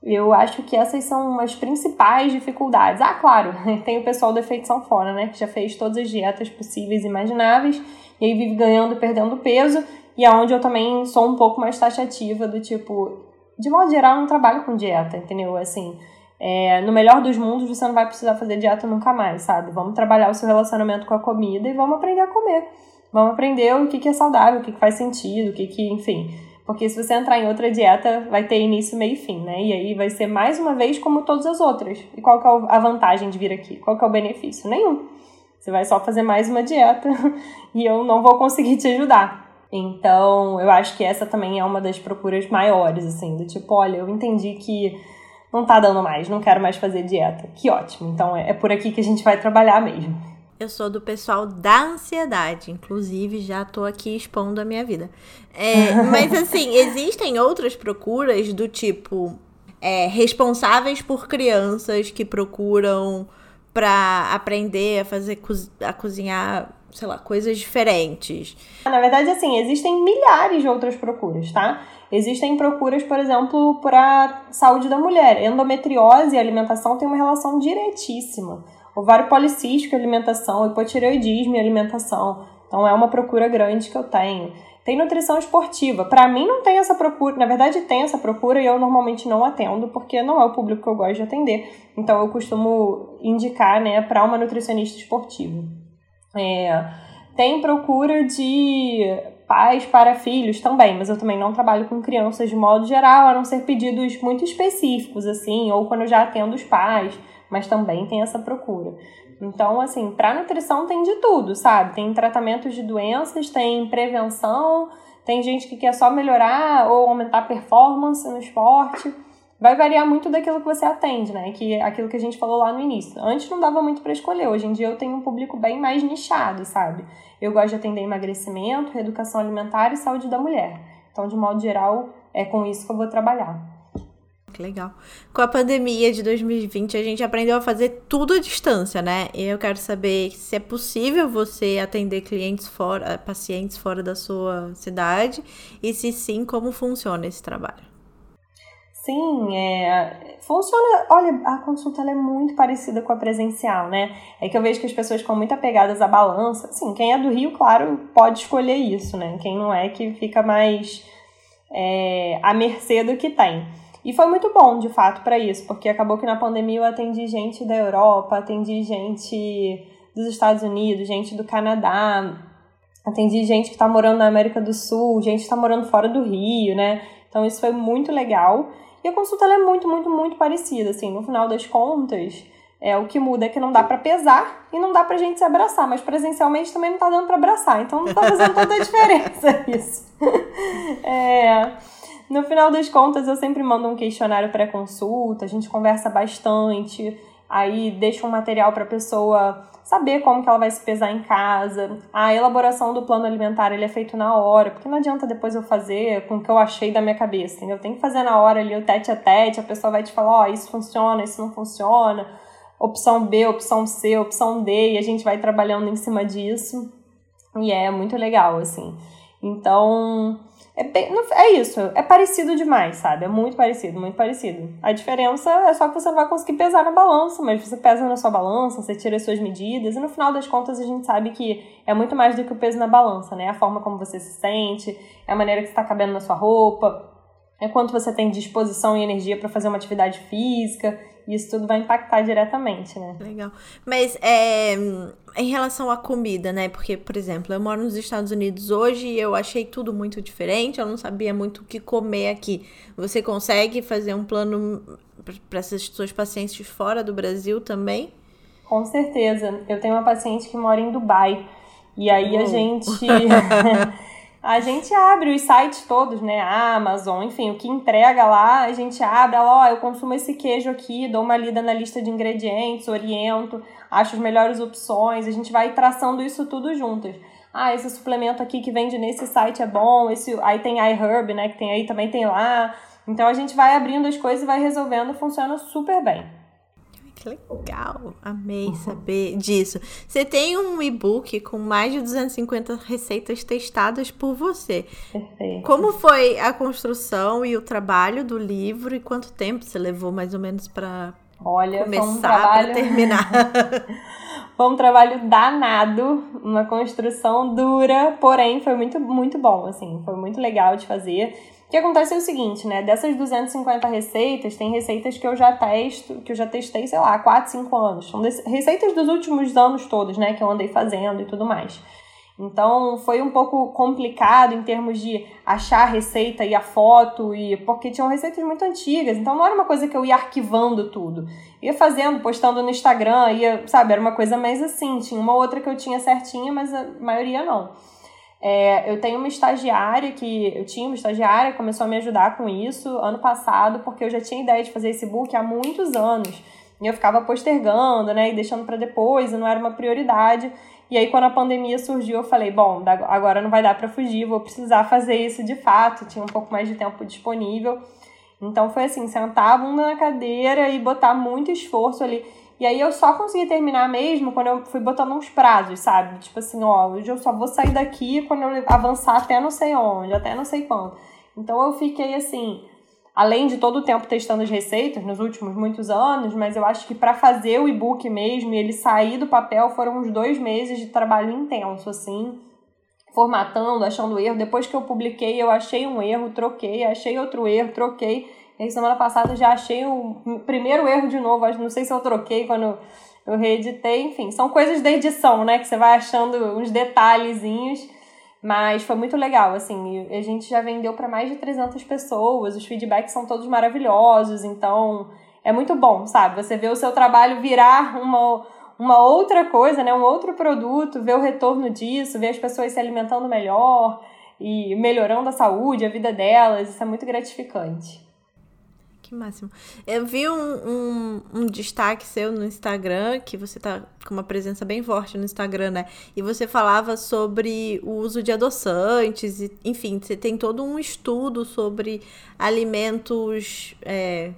Eu acho que essas são as principais dificuldades. Ah, claro, tem o pessoal do efeito sanfona, né? Que já fez todas as dietas possíveis e imagináveis e aí vive ganhando e perdendo peso e aonde eu também sou um pouco mais taxativa do tipo, de modo geral, eu não trabalho com dieta, entendeu? Assim, é, no melhor dos mundos, você não vai precisar fazer dieta nunca mais, sabe? Vamos trabalhar o seu relacionamento com a comida e vamos aprender a comer. Vamos aprender o que, que é saudável, o que, que faz sentido, o que, que, enfim. Porque se você entrar em outra dieta, vai ter início, meio e fim, né? E aí vai ser mais uma vez como todas as outras. E qual que é a vantagem de vir aqui? Qual que é o benefício? Nenhum. Você vai só fazer mais uma dieta e eu não vou conseguir te ajudar. Então, eu acho que essa também é uma das procuras maiores, assim, do tipo, olha, eu entendi que não tá dando mais, não quero mais fazer dieta. Que ótimo. Então é, é por aqui que a gente vai trabalhar mesmo. Eu sou do pessoal da ansiedade, inclusive já tô aqui expondo a minha vida. É, mas assim, existem outras procuras do tipo é, responsáveis por crianças que procuram para aprender a fazer a cozinhar, sei lá, coisas diferentes. Na verdade, assim, existem milhares de outras procuras, tá? Existem procuras, por exemplo, para saúde da mulher. Endometriose e alimentação têm uma relação diretíssima. Ovário policístico e alimentação, hipotireoidismo e alimentação. Então é uma procura grande que eu tenho. Tem nutrição esportiva. Para mim não tem essa procura, na verdade tem essa procura e eu normalmente não atendo porque não é o público que eu gosto de atender. Então eu costumo indicar, né, para uma nutricionista esportiva. É, tem procura de pais para filhos também, mas eu também não trabalho com crianças de modo geral, a não ser pedidos muito específicos, assim, ou quando eu já atendo os pais, mas também tem essa procura. Então, assim, para nutrição tem de tudo, sabe? Tem tratamentos de doenças, tem prevenção, tem gente que quer só melhorar ou aumentar a performance no esporte vai variar muito daquilo que você atende, né? Que aquilo que a gente falou lá no início. Antes não dava muito para escolher, hoje em dia eu tenho um público bem mais nichado, sabe? Eu gosto de atender emagrecimento, reeducação alimentar e saúde da mulher. Então, de modo geral, é com isso que eu vou trabalhar. Que legal. Com a pandemia de 2020, a gente aprendeu a fazer tudo à distância, né? E eu quero saber se é possível você atender clientes fora, pacientes fora da sua cidade e se sim, como funciona esse trabalho. Sim, é, funciona. Olha, a consulta é muito parecida com a presencial, né? É que eu vejo que as pessoas ficam muito apegadas à balança. Sim, quem é do Rio, claro, pode escolher isso, né? Quem não é, que fica mais é, à mercê do que tem. E foi muito bom, de fato, para isso, porque acabou que na pandemia eu atendi gente da Europa, atendi gente dos Estados Unidos, gente do Canadá, atendi gente que está morando na América do Sul, gente que está morando fora do Rio, né? Então isso foi muito legal. E a consulta é muito, muito, muito parecida, assim, no final das contas, é, o que muda é que não dá para pesar e não dá pra gente se abraçar, mas presencialmente também não tá dando para abraçar, então não tá fazendo tanta diferença isso. é, no final das contas, eu sempre mando um questionário pré-consulta, a gente conversa bastante, aí deixa um material para a pessoa saber como que ela vai se pesar em casa. A elaboração do plano alimentar ele é feito na hora, porque não adianta depois eu fazer com o que eu achei da minha cabeça, entendeu? Tem que fazer na hora ali o tete a tete, a pessoa vai te falar, ó, oh, isso funciona, isso não funciona. Opção B, opção C, opção D, e a gente vai trabalhando em cima disso. E é muito legal, assim. Então, é, bem, é isso, é parecido demais, sabe? É muito parecido, muito parecido. A diferença é só que você não vai conseguir pesar na balança, mas você pesa na sua balança, você tira as suas medidas, e no final das contas a gente sabe que é muito mais do que o peso na balança, né? A forma como você se sente, é a maneira que está cabendo na sua roupa, é quanto você tem disposição e energia para fazer uma atividade física. Isso tudo vai impactar diretamente, né? Legal. Mas é, em relação à comida, né? Porque, por exemplo, eu moro nos Estados Unidos hoje e eu achei tudo muito diferente. Eu não sabia muito o que comer aqui. Você consegue fazer um plano para essas suas pacientes fora do Brasil também? Com certeza. Eu tenho uma paciente que mora em Dubai. E aí a gente. a gente abre os sites todos, né? Amazon, enfim, o que entrega lá, a gente abre, ó, oh, eu consumo esse queijo aqui, dou uma lida na lista de ingredientes, oriento, acho as melhores opções, a gente vai traçando isso tudo juntos. Ah, esse suplemento aqui que vende nesse site é bom, esse aí tem iHerb, né, que tem aí também tem lá. Então a gente vai abrindo as coisas e vai resolvendo, funciona super bem. Que legal! Amei uhum. saber disso. Você tem um e-book com mais de 250 receitas testadas por você. Perfeito. Como foi a construção e o trabalho do livro e quanto tempo você levou mais ou menos para Olha, começar um trabalho... para terminar? Foi um trabalho danado, uma construção dura, porém foi muito, muito bom, assim, foi muito legal de fazer. O que acontece é o seguinte, né? Dessas 250 receitas, tem receitas que eu já testo, que eu já testei, sei lá, há 4, 5 anos. São receitas dos últimos anos todos, né? Que eu andei fazendo e tudo mais. Então foi um pouco complicado em termos de achar a receita e a foto, e porque tinham receitas muito antigas, então não era uma coisa que eu ia arquivando tudo. Ia fazendo, postando no Instagram, ia, sabe, era uma coisa mais assim. Tinha uma outra que eu tinha certinha, mas a maioria não. É, eu tenho uma estagiária que. Eu tinha uma estagiária que começou a me ajudar com isso ano passado, porque eu já tinha ideia de fazer esse book há muitos anos. E eu ficava postergando, né, e deixando para depois, e não era uma prioridade. E aí, quando a pandemia surgiu, eu falei: bom, agora não vai dar para fugir, vou precisar fazer isso de fato. Tinha um pouco mais de tempo disponível. Então, foi assim: sentar a bunda na cadeira e botar muito esforço ali. E aí, eu só consegui terminar mesmo quando eu fui botando uns prazos, sabe? Tipo assim: ó, hoje eu só vou sair daqui quando eu avançar até não sei onde, até não sei quando. Então, eu fiquei assim além de todo o tempo testando as receitas nos últimos muitos anos, mas eu acho que para fazer o e-book mesmo e ele sair do papel foram uns dois meses de trabalho intenso, assim, formatando, achando erro. Depois que eu publiquei, eu achei um erro, troquei, achei outro erro, troquei. E semana passada já achei o primeiro erro de novo, não sei se eu troquei quando eu reeditei, enfim, são coisas da edição, né, que você vai achando uns detalhezinhos. Mas foi muito legal, assim, a gente já vendeu para mais de 300 pessoas, os feedbacks são todos maravilhosos, então é muito bom, sabe? Você vê o seu trabalho virar uma, uma outra coisa, né? Um outro produto, ver o retorno disso, ver as pessoas se alimentando melhor e melhorando a saúde, a vida delas, isso é muito gratificante. Que máximo. Eu vi um, um, um, destaque seu no Instagram, que você tá com uma presença bem forte no Instagram, né? E você falava sobre o uso de adoçantes, e, enfim, você tem todo um estudo sobre alimentos, é,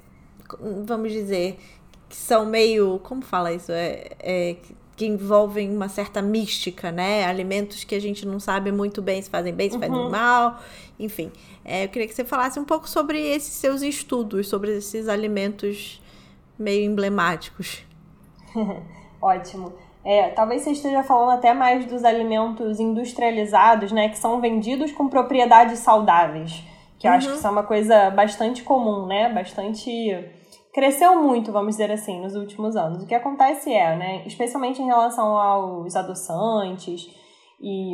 vamos dizer, que são meio. Como fala isso? É, é, que envolvem uma certa mística, né? Alimentos que a gente não sabe muito bem se fazem bem, se uhum. fazem mal, enfim. É, eu queria que você falasse um pouco sobre esses seus estudos, sobre esses alimentos meio emblemáticos. Ótimo. É, talvez você esteja falando até mais dos alimentos industrializados, né? Que são vendidos com propriedades saudáveis. Que eu uhum. acho que isso é uma coisa bastante comum, né? Bastante cresceu muito, vamos dizer assim, nos últimos anos. O que acontece é, né, especialmente em relação aos adoçantes e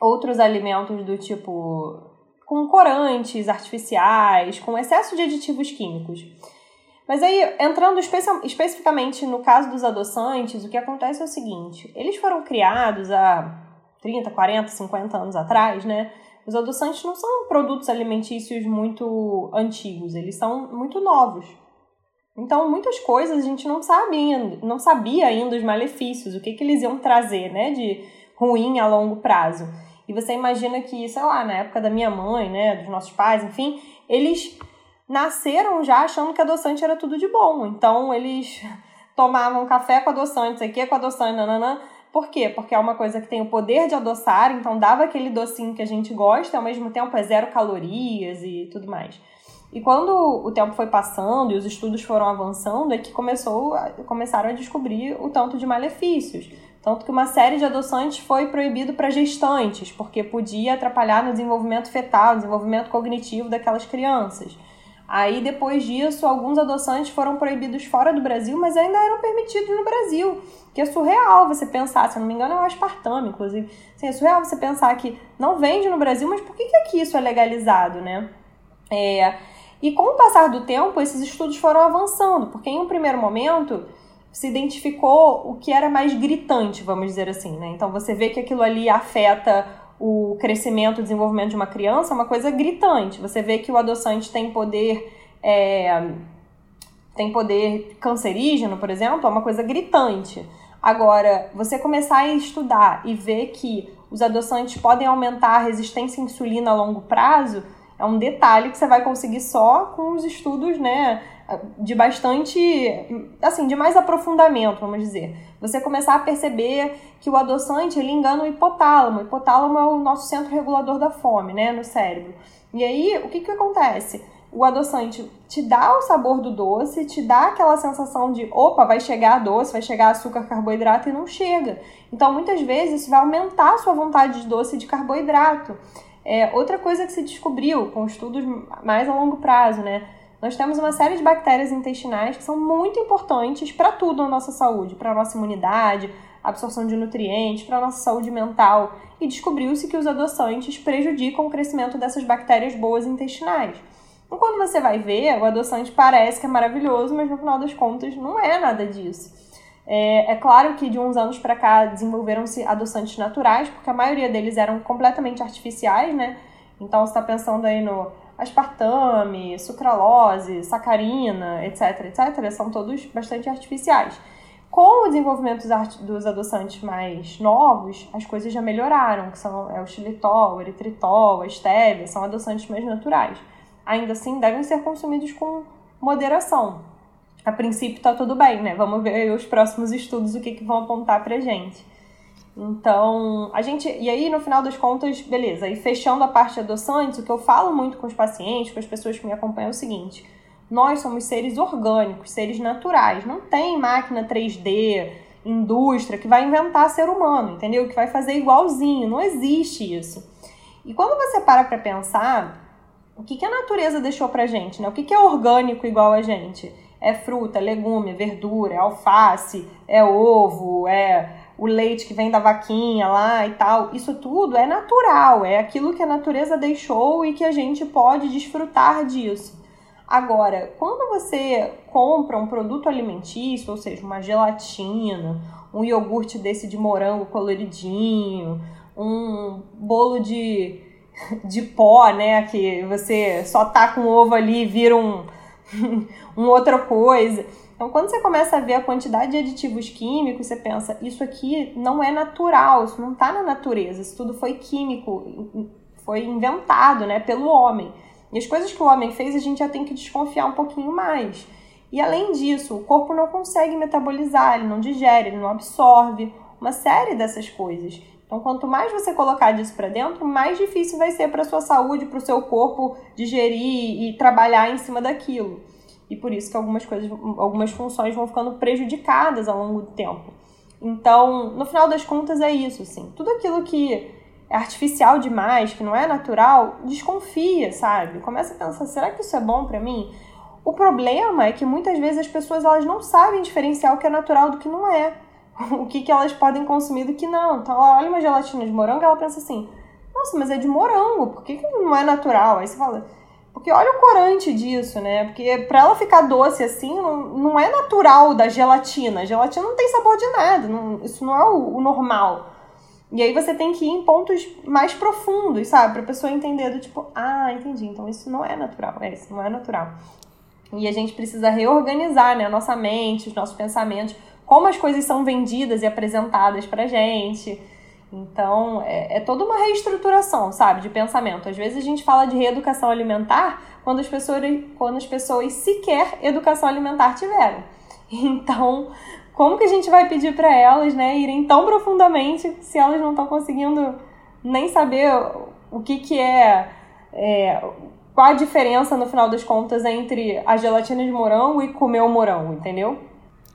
outros alimentos do tipo com corantes artificiais, com excesso de aditivos químicos. Mas aí, entrando especi especificamente no caso dos adoçantes, o que acontece é o seguinte: eles foram criados há 30, 40, 50 anos atrás, né? Os adoçantes não são produtos alimentícios muito antigos, eles são muito novos. Então, muitas coisas a gente não sabia, não sabia ainda os malefícios, o que, que eles iam trazer, né, de ruim a longo prazo. E você imagina que, sei lá, na época da minha mãe, né, dos nossos pais, enfim, eles nasceram já achando que adoçante era tudo de bom. Então, eles tomavam café com adoçante, isso aqui com adoçante, nananã. Por quê? Porque é uma coisa que tem o poder de adoçar, então dava aquele docinho que a gente gosta, ao mesmo tempo é zero calorias e tudo mais. E quando o tempo foi passando e os estudos foram avançando, é que começou, começaram a descobrir o tanto de malefícios. Tanto que uma série de adoçantes foi proibido para gestantes, porque podia atrapalhar no desenvolvimento fetal, desenvolvimento cognitivo daquelas crianças. Aí, depois disso, alguns adoçantes foram proibidos fora do Brasil, mas ainda eram permitidos no Brasil. Que é surreal você pensar, se eu não me engano, é o aspartame, inclusive. Assim, é surreal você pensar que não vende no Brasil, mas por que, que aqui isso é legalizado, né? É, e com o passar do tempo, esses estudos foram avançando, porque em um primeiro momento se identificou o que era mais gritante, vamos dizer assim, né? Então você vê que aquilo ali afeta o crescimento e desenvolvimento de uma criança, é uma coisa gritante. Você vê que o adoçante tem poder é, tem poder cancerígeno, por exemplo, é uma coisa gritante. Agora, você começar a estudar e ver que os adoçantes podem aumentar a resistência à insulina a longo prazo, é um detalhe que você vai conseguir só com os estudos, né, de bastante, assim, de mais aprofundamento, vamos dizer. Você começar a perceber que o adoçante, ele engana o hipotálamo. O hipotálamo é o nosso centro regulador da fome, né, no cérebro. E aí, o que que acontece? o adoçante te dá o sabor do doce, te dá aquela sensação de, opa, vai chegar doce, vai chegar açúcar, carboidrato e não chega. Então, muitas vezes, isso vai aumentar a sua vontade de doce e de carboidrato. É, outra coisa que se descobriu com estudos mais a longo prazo, né? Nós temos uma série de bactérias intestinais que são muito importantes para tudo na nossa saúde, para a nossa imunidade, absorção de nutrientes, para a nossa saúde mental. E descobriu-se que os adoçantes prejudicam o crescimento dessas bactérias boas intestinais. Então, quando você vai ver, o adoçante parece que é maravilhoso, mas no final das contas não é nada disso. É, é claro que de uns anos para cá desenvolveram-se adoçantes naturais, porque a maioria deles eram completamente artificiais, né? Então você está pensando aí no aspartame, sucralose, sacarina, etc, etc, são todos bastante artificiais. Com o desenvolvimento dos adoçantes mais novos, as coisas já melhoraram, que são é o xilitol, o eritritol, a stevia, são adoçantes mais naturais. Ainda assim, devem ser consumidos com moderação. A princípio está tudo bem, né? Vamos ver os próximos estudos o que, que vão apontar pra gente. Então, a gente. E aí, no final das contas, beleza. E fechando a parte de adoçantes, o que eu falo muito com os pacientes, com as pessoas que me acompanham é o seguinte: nós somos seres orgânicos, seres naturais. Não tem máquina 3D, indústria que vai inventar ser humano, entendeu? Que vai fazer igualzinho. Não existe isso. E quando você para pra pensar, o que, que a natureza deixou pra gente, né? O que, que é orgânico igual a gente? É fruta, legume, verdura, é alface, é ovo, é o leite que vem da vaquinha lá e tal, isso tudo é natural, é aquilo que a natureza deixou e que a gente pode desfrutar disso. Agora, quando você compra um produto alimentício, ou seja, uma gelatina, um iogurte desse de morango coloridinho, um bolo de, de pó, né, que você só tá com ovo ali e vira um, um outra coisa então, quando você começa a ver a quantidade de aditivos químicos, você pensa, isso aqui não é natural, isso não está na natureza, isso tudo foi químico, foi inventado né, pelo homem. E as coisas que o homem fez, a gente já tem que desconfiar um pouquinho mais. E além disso, o corpo não consegue metabolizar, ele não digere, ele não absorve, uma série dessas coisas. Então, quanto mais você colocar disso para dentro, mais difícil vai ser para sua saúde, para o seu corpo digerir e trabalhar em cima daquilo e por isso que algumas coisas, algumas funções vão ficando prejudicadas ao longo do tempo. Então, no final das contas é isso, assim. Tudo aquilo que é artificial demais, que não é natural, desconfia, sabe? Começa a pensar, será que isso é bom para mim? O problema é que muitas vezes as pessoas elas não sabem diferenciar o que é natural do que não é. O que, que elas podem consumir do que não. Então, ela olha uma gelatina de morango e ela pensa assim, nossa, mas é de morango, por que, que não é natural? Aí você fala, porque olha o corante disso, né? Porque para ela ficar doce assim, não, não é natural da gelatina. A gelatina não tem sabor de nada, não, isso não é o, o, normal. E aí você tem que ir em pontos mais profundos, sabe? Pra pessoa entender do tipo, ah, entendi, então isso não é natural, é isso não é natural. E a gente precisa reorganizar, né, a nossa mente, os nossos pensamentos, como as coisas são vendidas e apresentadas pra gente. Então, é, é, toda uma reestruturação, sabe, de pensamento. Às vezes a gente fala de reeducação alimentar quando as pessoas, quando as pessoas sequer educação alimentar tiveram. Então, como que a gente vai pedir para elas, né, irem tão profundamente se elas não estão conseguindo nem saber o que, que é, é, qual a diferença no final das contas entre a gelatina de morango e comer o morango, entendeu?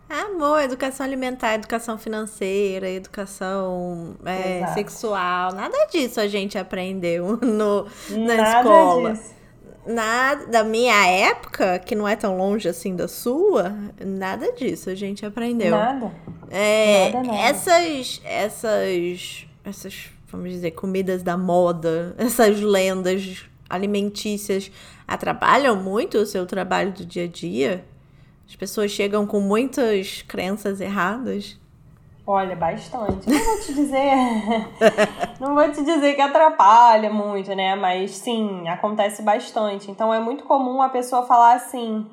Amor, educação alimentar, educação financeira, educação é, sexual, nada disso a gente aprendeu no, na nada escola. Disso. Nada, da minha época, que não é tão longe assim da sua, nada disso a gente aprendeu. Nada. É, nada, nada. Essas, essas, essas, vamos dizer, comidas da moda, essas lendas alimentícias atrapalham muito o seu trabalho do dia a dia? As pessoas chegam com muitas crenças erradas. Olha, bastante. Não vou te dizer. não vou te dizer que atrapalha muito, né? Mas sim, acontece bastante. Então é muito comum a pessoa falar assim: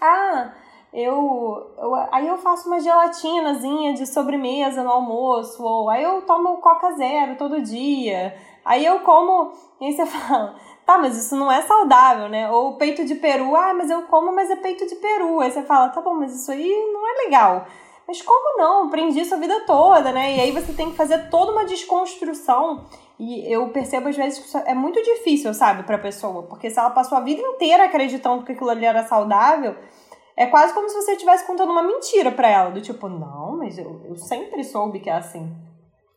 ah, eu, eu, aí eu faço uma gelatinazinha de sobremesa no almoço, ou aí eu tomo Coca Zero todo dia, aí eu como. E aí você fala, tá, mas isso não é saudável, né? Ou peito de peru, ah, mas eu como, mas é peito de peru. Aí você fala, tá bom, mas isso aí não é legal. Mas como não? Aprendi isso a vida toda, né? E aí você tem que fazer toda uma desconstrução. E eu percebo às vezes que é muito difícil, sabe, pra pessoa. Porque se ela passou a vida inteira acreditando que aquilo ali era saudável, é quase como se você estivesse contando uma mentira para ela. Do tipo, não, mas eu, eu sempre soube que é assim.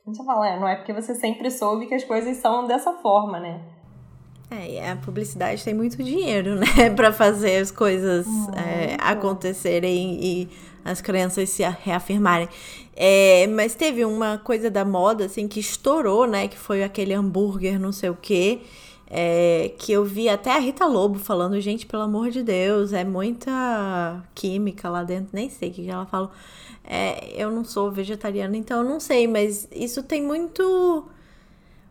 A gente fala, é, não é porque você sempre soube que as coisas são dessa forma, né? É, e a publicidade tem muito dinheiro, né? para fazer as coisas é, acontecerem e as crianças se reafirmarem. É, mas teve uma coisa da moda, assim, que estourou, né? Que foi aquele hambúrguer não sei o quê. É, que eu vi até a Rita Lobo falando, gente, pelo amor de Deus, é muita química lá dentro, nem sei o que ela falou. É, eu não sou vegetariana, então eu não sei, mas isso tem muito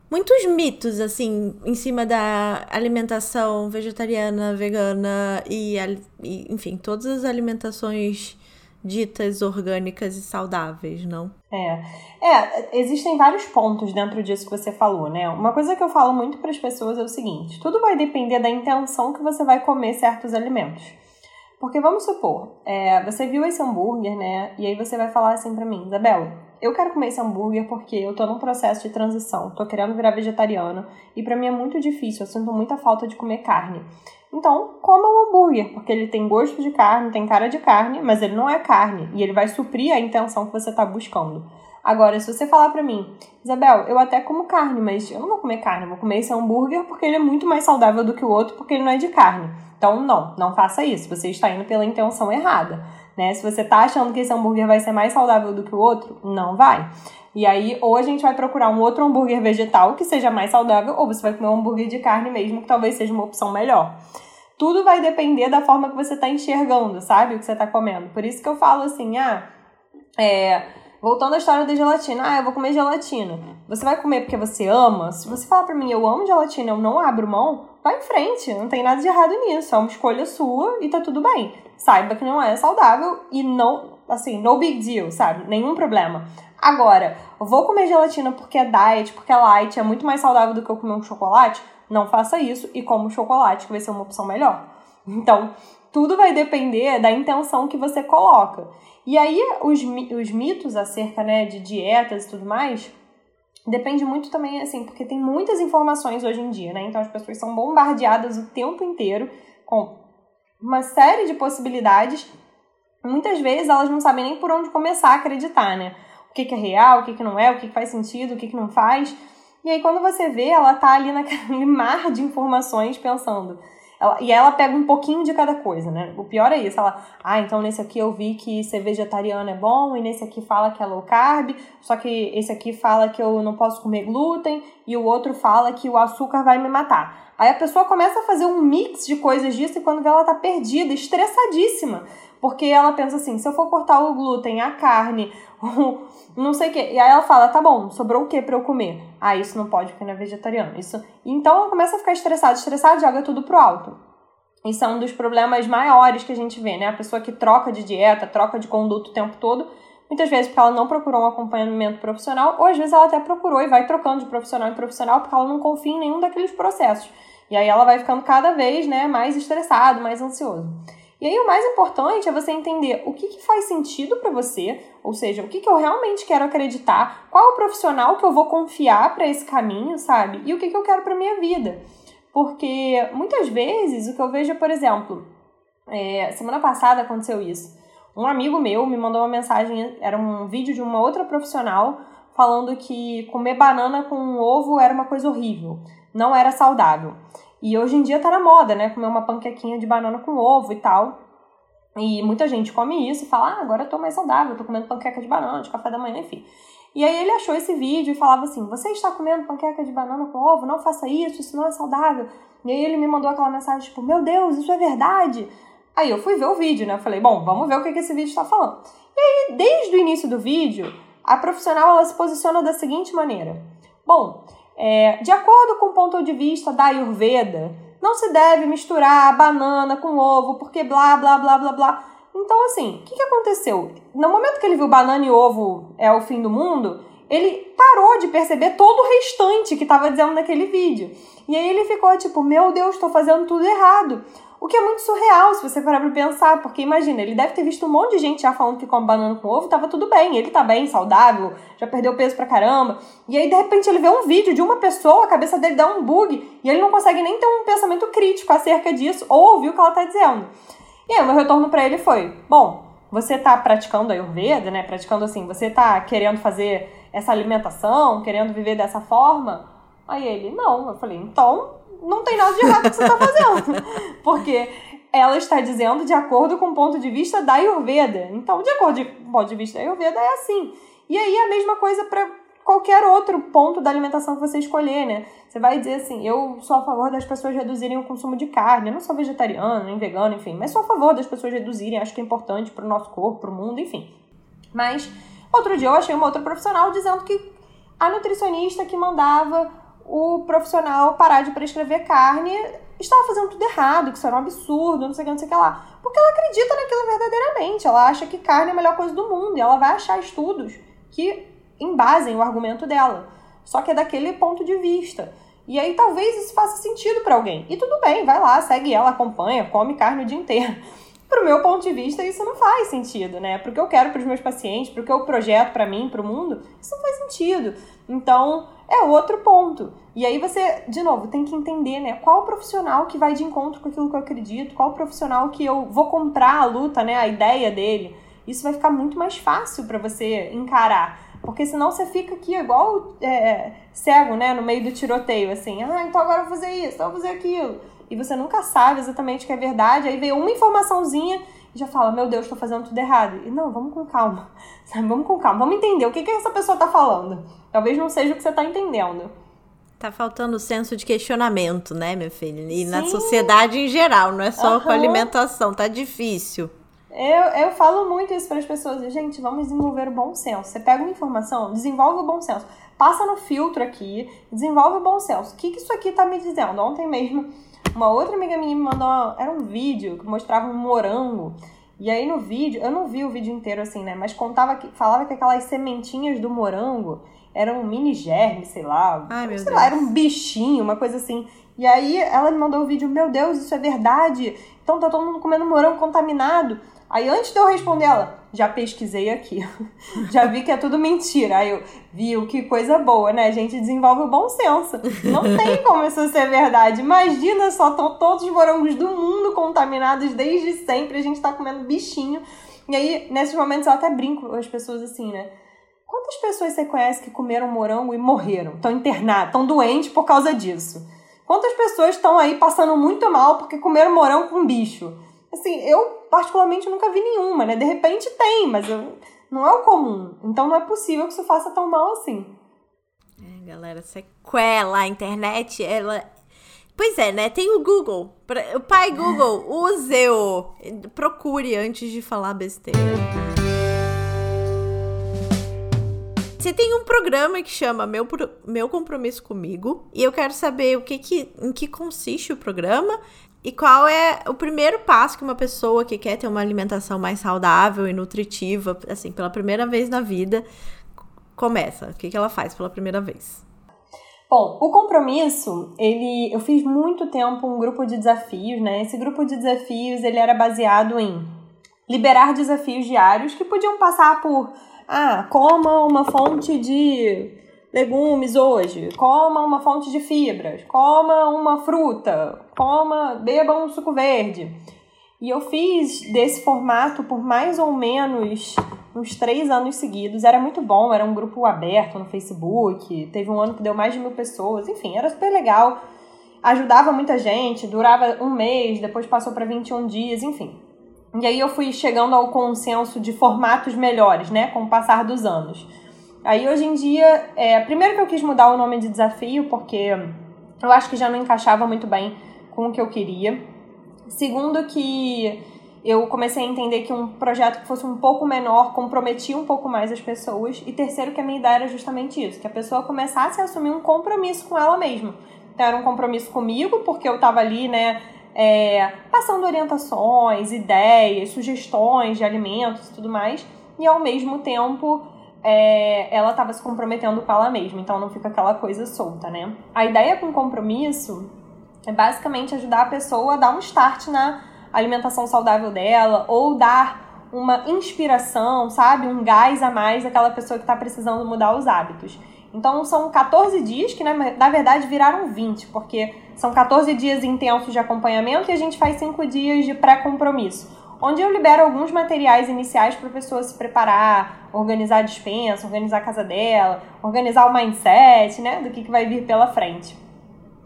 muitos mitos, assim, em cima da alimentação vegetariana, vegana e, e, enfim, todas as alimentações ditas orgânicas e saudáveis, não? É. É, existem vários pontos dentro disso que você falou, né? Uma coisa que eu falo muito para as pessoas é o seguinte: tudo vai depender da intenção que você vai comer certos alimentos. Porque vamos supor, é, você viu esse hambúrguer, né? E aí você vai falar assim para mim, Isabel, eu quero comer esse hambúrguer porque eu tô num processo de transição, tô querendo virar vegetariano e para mim é muito difícil, eu sinto muita falta de comer carne. Então, coma o hambúrguer, porque ele tem gosto de carne, tem cara de carne, mas ele não é carne e ele vai suprir a intenção que você está buscando. Agora, se você falar para mim, Isabel, eu até como carne, mas eu não vou comer carne, eu vou comer esse hambúrguer porque ele é muito mais saudável do que o outro, porque ele não é de carne. Então, não, não faça isso. Você está indo pela intenção errada. Né? Se você está achando que esse hambúrguer vai ser mais saudável do que o outro, não vai. E aí, ou a gente vai procurar um outro hambúrguer vegetal que seja mais saudável, ou você vai comer um hambúrguer de carne mesmo, que talvez seja uma opção melhor. Tudo vai depender da forma que você está enxergando, sabe? O que você está comendo. Por isso que eu falo assim, ah, é, voltando à história da gelatina, ah, eu vou comer gelatina. Você vai comer porque você ama? Se você falar pra mim, eu amo gelatina, eu não abro mão, vai em frente, não tem nada de errado nisso, é uma escolha sua e tá tudo bem. Saiba que não é saudável e não, assim, no big deal, sabe? Nenhum problema. Agora, vou comer gelatina porque é diet, porque é light, é muito mais saudável do que eu comer um chocolate? Não faça isso e como chocolate, que vai ser uma opção melhor. Então, tudo vai depender da intenção que você coloca. E aí, os, os mitos acerca né, de dietas e tudo mais, depende muito também, assim, porque tem muitas informações hoje em dia, né? Então, as pessoas são bombardeadas o tempo inteiro com uma série de possibilidades. Muitas vezes elas não sabem nem por onde começar a acreditar, né? O que, que é real, o que, que não é, o que, que faz sentido, o que, que não faz. E aí, quando você vê, ela tá ali naquele mar de informações pensando. Ela, e ela pega um pouquinho de cada coisa, né? O pior é isso. Ela, ah, então nesse aqui eu vi que ser vegetariano é bom, e nesse aqui fala que é low carb, só que esse aqui fala que eu não posso comer glúten, e o outro fala que o açúcar vai me matar. Aí a pessoa começa a fazer um mix de coisas disso e quando ela tá perdida, estressadíssima. Porque ela pensa assim, se eu for cortar o glúten, a carne, o não sei o quê. E aí ela fala, tá bom, sobrou o que para eu comer? Ah, isso não pode porque não é vegetariano. Isso... Então ela começa a ficar estressada, estressada, joga tudo pro alto. Isso é um dos problemas maiores que a gente vê, né? A pessoa que troca de dieta, troca de conduta o tempo todo, muitas vezes porque ela não procurou um acompanhamento profissional, ou às vezes ela até procurou e vai trocando de profissional em profissional porque ela não confia em nenhum daqueles processos. E aí ela vai ficando cada vez né, mais estressado, mais ansioso. E aí o mais importante é você entender o que, que faz sentido para você, ou seja, o que, que eu realmente quero acreditar, qual o profissional que eu vou confiar para esse caminho, sabe? E o que, que eu quero para minha vida. Porque muitas vezes o que eu vejo, por exemplo, é, semana passada aconteceu isso. Um amigo meu me mandou uma mensagem, era um vídeo de uma outra profissional falando que comer banana com ovo era uma coisa horrível, não era saudável. E hoje em dia tá na moda, né? Comer uma panquequinha de banana com ovo e tal. E muita gente come isso e fala, ah, agora eu tô mais saudável, tô comendo panqueca de banana, de café da manhã, enfim. E aí ele achou esse vídeo e falava assim, você está comendo panqueca de banana com ovo? Não faça isso, isso não é saudável. E aí ele me mandou aquela mensagem, tipo, meu Deus, isso é verdade? Aí eu fui ver o vídeo, né? Eu falei, bom, vamos ver o que, que esse vídeo está falando. E aí, desde o início do vídeo, a profissional ela se posiciona da seguinte maneira. Bom, é, de acordo com o ponto de vista da Ayurveda, não se deve misturar banana com ovo, porque blá, blá, blá, blá, blá. Então, assim, o que, que aconteceu? No momento que ele viu banana e ovo é o fim do mundo, ele parou de perceber todo o restante que estava dizendo naquele vídeo. E aí ele ficou tipo, meu Deus, estou fazendo tudo errado. O que é muito surreal se você parar pra pensar, porque imagina, ele deve ter visto um monte de gente já falando que come banana com ovo, tava tudo bem, ele tá bem, saudável, já perdeu peso pra caramba. E aí, de repente, ele vê um vídeo de uma pessoa, a cabeça dele dá um bug, e ele não consegue nem ter um pensamento crítico acerca disso, ou ouvir o que ela tá dizendo. E aí, o meu retorno para ele foi: bom, você tá praticando a Ayurveda, né? Praticando assim, você tá querendo fazer essa alimentação, querendo viver dessa forma? Aí ele, não. Eu falei, então não tem nada de errado que você está fazendo. Porque ela está dizendo de acordo com o ponto de vista da Ayurveda. Então, de acordo com o ponto de vista da Ayurveda, é assim. E aí a mesma coisa para qualquer outro ponto da alimentação que você escolher, né? Você vai dizer assim, eu sou a favor das pessoas reduzirem o consumo de carne. Eu não sou vegetariano, nem vegano, enfim. Mas sou a favor das pessoas reduzirem. Acho que é importante para o nosso corpo, para o mundo, enfim. Mas, outro dia eu achei uma outra profissional dizendo que a nutricionista que mandava o profissional parar de prescrever carne estava fazendo tudo errado, que isso era um absurdo, não sei o que, não sei o que lá. Porque ela acredita naquilo verdadeiramente. Ela acha que carne é a melhor coisa do mundo e ela vai achar estudos que embasem o argumento dela. Só que é daquele ponto de vista. E aí talvez isso faça sentido para alguém. E tudo bem, vai lá, segue ela, acompanha, come carne o dia inteiro. Pro meu ponto de vista, isso não faz sentido, né? Porque eu quero para os meus pacientes, porque eu projeto para mim, para o mundo, isso não faz sentido. Então, é outro ponto. E aí você, de novo, tem que entender, né? Qual profissional que vai de encontro com aquilo que eu acredito, qual profissional que eu vou comprar a luta, né? A ideia dele. Isso vai ficar muito mais fácil para você encarar. Porque senão você fica aqui igual é, cego, né? No meio do tiroteio, assim. Ah, então agora eu vou fazer isso, eu vou fazer aquilo. E você nunca sabe exatamente o que é verdade. Aí vem uma informaçãozinha já fala, meu Deus, estou fazendo tudo errado. E não, vamos com calma. Sabe? Vamos com calma. Vamos entender o que, que essa pessoa está falando. Talvez não seja o que você está entendendo. Tá faltando o senso de questionamento, né, meu filho? E Sim. na sociedade em geral, não é só uhum. com alimentação, tá difícil. Eu, eu falo muito isso para as pessoas. Gente, vamos desenvolver o bom senso. Você pega uma informação, desenvolve o bom senso. Passa no filtro aqui, desenvolve o bom senso. O que, que isso aqui tá me dizendo? Ontem mesmo, uma outra amiga minha me mandou. Era um vídeo que mostrava um morango. E aí no vídeo, eu não vi o vídeo inteiro assim, né? Mas contava que falava que aquelas sementinhas do morango eram um mini germe, sei lá. Ai, meu sei Deus. lá, era um bichinho, uma coisa assim. E aí ela me mandou o vídeo, meu Deus, isso é verdade? Então tá todo mundo comendo morango contaminado. Aí antes de eu responder ela, já pesquisei aqui. já vi que é tudo mentira. Aí eu, viu, que coisa boa, né? A gente desenvolve o bom senso. Não tem como isso ser verdade. Imagina só, estão todos os morangos do mundo contaminados desde sempre. A gente tá comendo bichinho. E aí, nesses momentos, eu até brinco com as pessoas assim, né? Quantas pessoas você conhece que comeram morango e morreram? Estão internadas, estão doentes por causa disso? Quantas pessoas estão aí passando muito mal porque comeram morango com bicho? Assim, eu particularmente nunca vi nenhuma, né? De repente tem, mas eu, não é o comum. Então não é possível que isso faça tão mal assim. É, galera, sequela, a internet, ela. Pois é, né? Tem o Google. O pai Google, use-o. Procure antes de falar besteira. Você tem um programa que chama Meu, Meu Compromisso Comigo. E eu quero saber o que, que em que consiste o programa e qual é o primeiro passo que uma pessoa que quer ter uma alimentação mais saudável e nutritiva, assim, pela primeira vez na vida, começa? O que, que ela faz pela primeira vez? Bom, o compromisso, ele, eu fiz muito tempo um grupo de desafios, né? Esse grupo de desafios, ele era baseado em liberar desafios diários que podiam passar por, ah, coma uma fonte de legumes hoje, coma uma fonte de fibras, coma uma fruta, coma, beba um suco verde. E eu fiz desse formato por mais ou menos uns três anos seguidos. Era muito bom, era um grupo aberto no Facebook. Teve um ano que deu mais de mil pessoas. Enfim, era super legal. Ajudava muita gente, durava um mês, depois passou para 21 dias, enfim. E aí eu fui chegando ao consenso de formatos melhores, né, com o passar dos anos. Aí hoje em dia, é, primeiro que eu quis mudar o nome de desafio, porque eu acho que já não encaixava muito bem com o que eu queria. Segundo que eu comecei a entender que um projeto que fosse um pouco menor comprometia um pouco mais as pessoas. E terceiro que a minha ideia era justamente isso, que a pessoa começasse a assumir um compromisso com ela mesma. Então era um compromisso comigo, porque eu estava ali, né, é, passando orientações, ideias, sugestões de alimentos e tudo mais. E ao mesmo tempo é, ela estava se comprometendo com ela mesma, então não fica aquela coisa solta, né? A ideia com compromisso é basicamente ajudar a pessoa a dar um start na alimentação saudável dela ou dar uma inspiração, sabe? Um gás a mais àquela pessoa que está precisando mudar os hábitos. Então são 14 dias que na verdade viraram 20, porque são 14 dias intensos de acompanhamento e a gente faz 5 dias de pré-compromisso, onde eu libero alguns materiais iniciais para a pessoa se preparar, organizar a dispensa, organizar a casa dela, organizar o mindset, né, do que, que vai vir pela frente.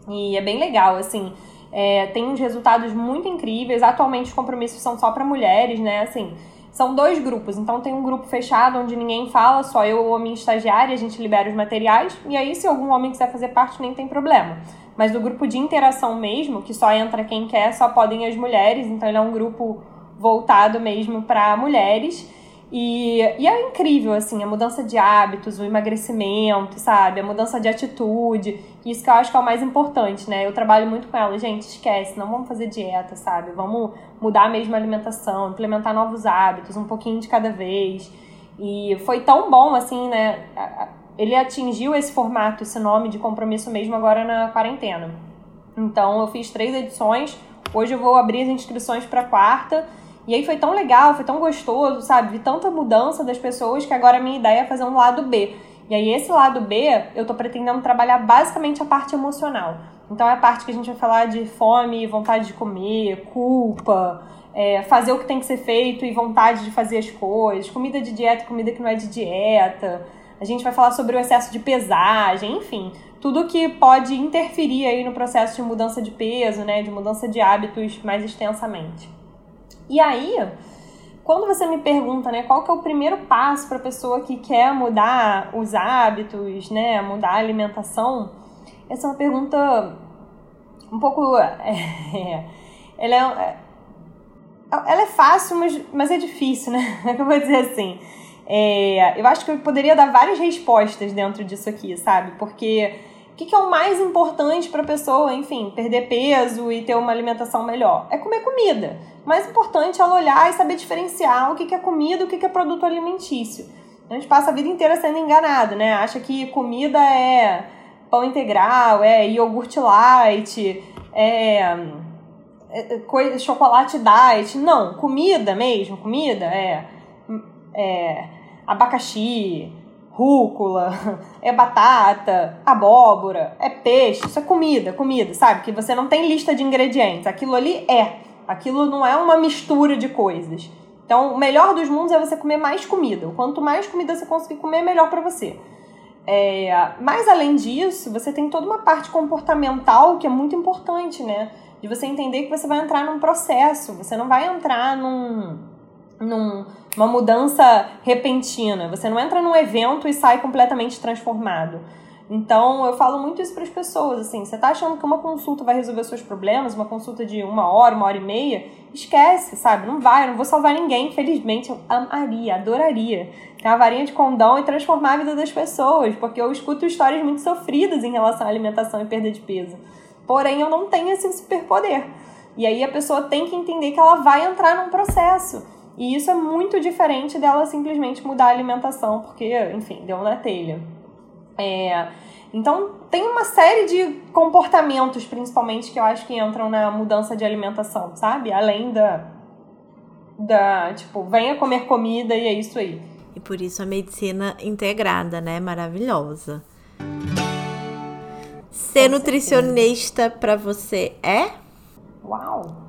E é bem legal, assim, é, tem uns resultados muito incríveis. Atualmente os compromissos são só para mulheres, né, assim, são dois grupos. Então tem um grupo fechado onde ninguém fala, só eu ou a minha estagiária, a gente libera os materiais. E aí, se algum homem quiser fazer parte, nem tem problema. Mas do grupo de interação mesmo, que só entra quem quer, só podem as mulheres. Então ele é um grupo voltado mesmo para mulheres. E, e é incrível, assim, a mudança de hábitos, o emagrecimento, sabe? A mudança de atitude. Isso que eu acho que é o mais importante, né? Eu trabalho muito com ela, gente, esquece, não vamos fazer dieta, sabe? Vamos mudar mesmo a alimentação, implementar novos hábitos, um pouquinho de cada vez. E foi tão bom, assim, né? Ele atingiu esse formato, esse nome de compromisso mesmo agora na quarentena. Então, eu fiz três edições. Hoje eu vou abrir as inscrições para quarta. E aí foi tão legal, foi tão gostoso, sabe? Vi tanta mudança das pessoas que agora a minha ideia é fazer um lado B. E aí esse lado B, eu tô pretendendo trabalhar basicamente a parte emocional. Então é a parte que a gente vai falar de fome, vontade de comer, culpa, é, fazer o que tem que ser feito e vontade de fazer as coisas, comida de dieta, comida que não é de dieta. A gente vai falar sobre o excesso de pesagem, enfim, tudo que pode interferir aí no processo de mudança de peso, né, de mudança de hábitos mais extensamente. E aí, quando você me pergunta, né, qual que é o primeiro passo para a pessoa que quer mudar os hábitos, né, mudar a alimentação, essa é uma pergunta um pouco, é, ela é, ela é fácil, mas, mas é difícil, né? É que eu vou dizer assim. É, eu acho que eu poderia dar várias respostas dentro disso aqui, sabe? Porque o que, que é o mais importante para a pessoa, enfim, perder peso e ter uma alimentação melhor? É comer comida. O mais importante é ela olhar e saber diferenciar o que, que é comida e o que, que é produto alimentício. A gente passa a vida inteira sendo enganado, né? Acha que comida é pão integral, é iogurte light, é, é coisa, chocolate diet. Não, comida mesmo, comida é, é abacaxi, rúcula, é batata, abóbora, é peixe, isso é comida, comida, sabe? Que você não tem lista de ingredientes. Aquilo ali é. Aquilo não é uma mistura de coisas. Então, o melhor dos mundos é você comer mais comida. Quanto mais comida você conseguir comer, melhor para você. É, mas além disso, você tem toda uma parte comportamental que é muito importante, né? De você entender que você vai entrar num processo, você não vai entrar num, num uma mudança repentina. Você não entra num evento e sai completamente transformado. Então, eu falo muito isso para as pessoas, assim, você tá achando que uma consulta vai resolver os seus problemas, uma consulta de uma hora, uma hora e meia, esquece, sabe? Não vai, eu não vou salvar ninguém, infelizmente, eu amaria, adoraria ter uma varinha de condão e transformar a vida das pessoas, porque eu escuto histórias muito sofridas em relação à alimentação e perda de peso. Porém, eu não tenho esse superpoder. E aí a pessoa tem que entender que ela vai entrar num processo. E isso é muito diferente dela simplesmente mudar a alimentação, porque, enfim, deu na telha. É, então, tem uma série de comportamentos, principalmente, que eu acho que entram na mudança de alimentação, sabe? Além da, da tipo, venha comer comida e é isso aí. E por isso a medicina integrada, né? Maravilhosa. Ser nutricionista para você é? Uau!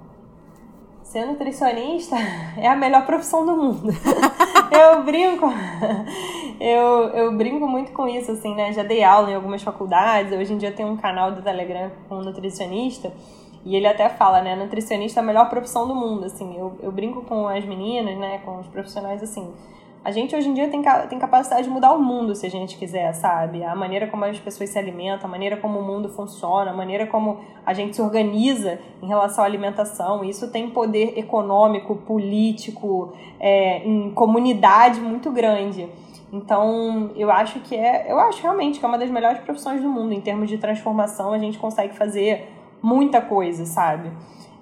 Ser nutricionista é a melhor profissão do mundo. eu brinco, eu, eu brinco muito com isso, assim, né? Já dei aula em algumas faculdades, hoje em dia tem um canal do Telegram com um nutricionista, e ele até fala, né? Nutricionista é a melhor profissão do mundo, assim. Eu, eu brinco com as meninas, né? Com os profissionais, assim a gente hoje em dia tem, tem capacidade de mudar o mundo se a gente quiser, sabe? A maneira como as pessoas se alimentam, a maneira como o mundo funciona, a maneira como a gente se organiza em relação à alimentação. Isso tem poder econômico, político, é, em comunidade muito grande. Então, eu acho que é, eu acho realmente que é uma das melhores profissões do mundo em termos de transformação, a gente consegue fazer muita coisa, sabe?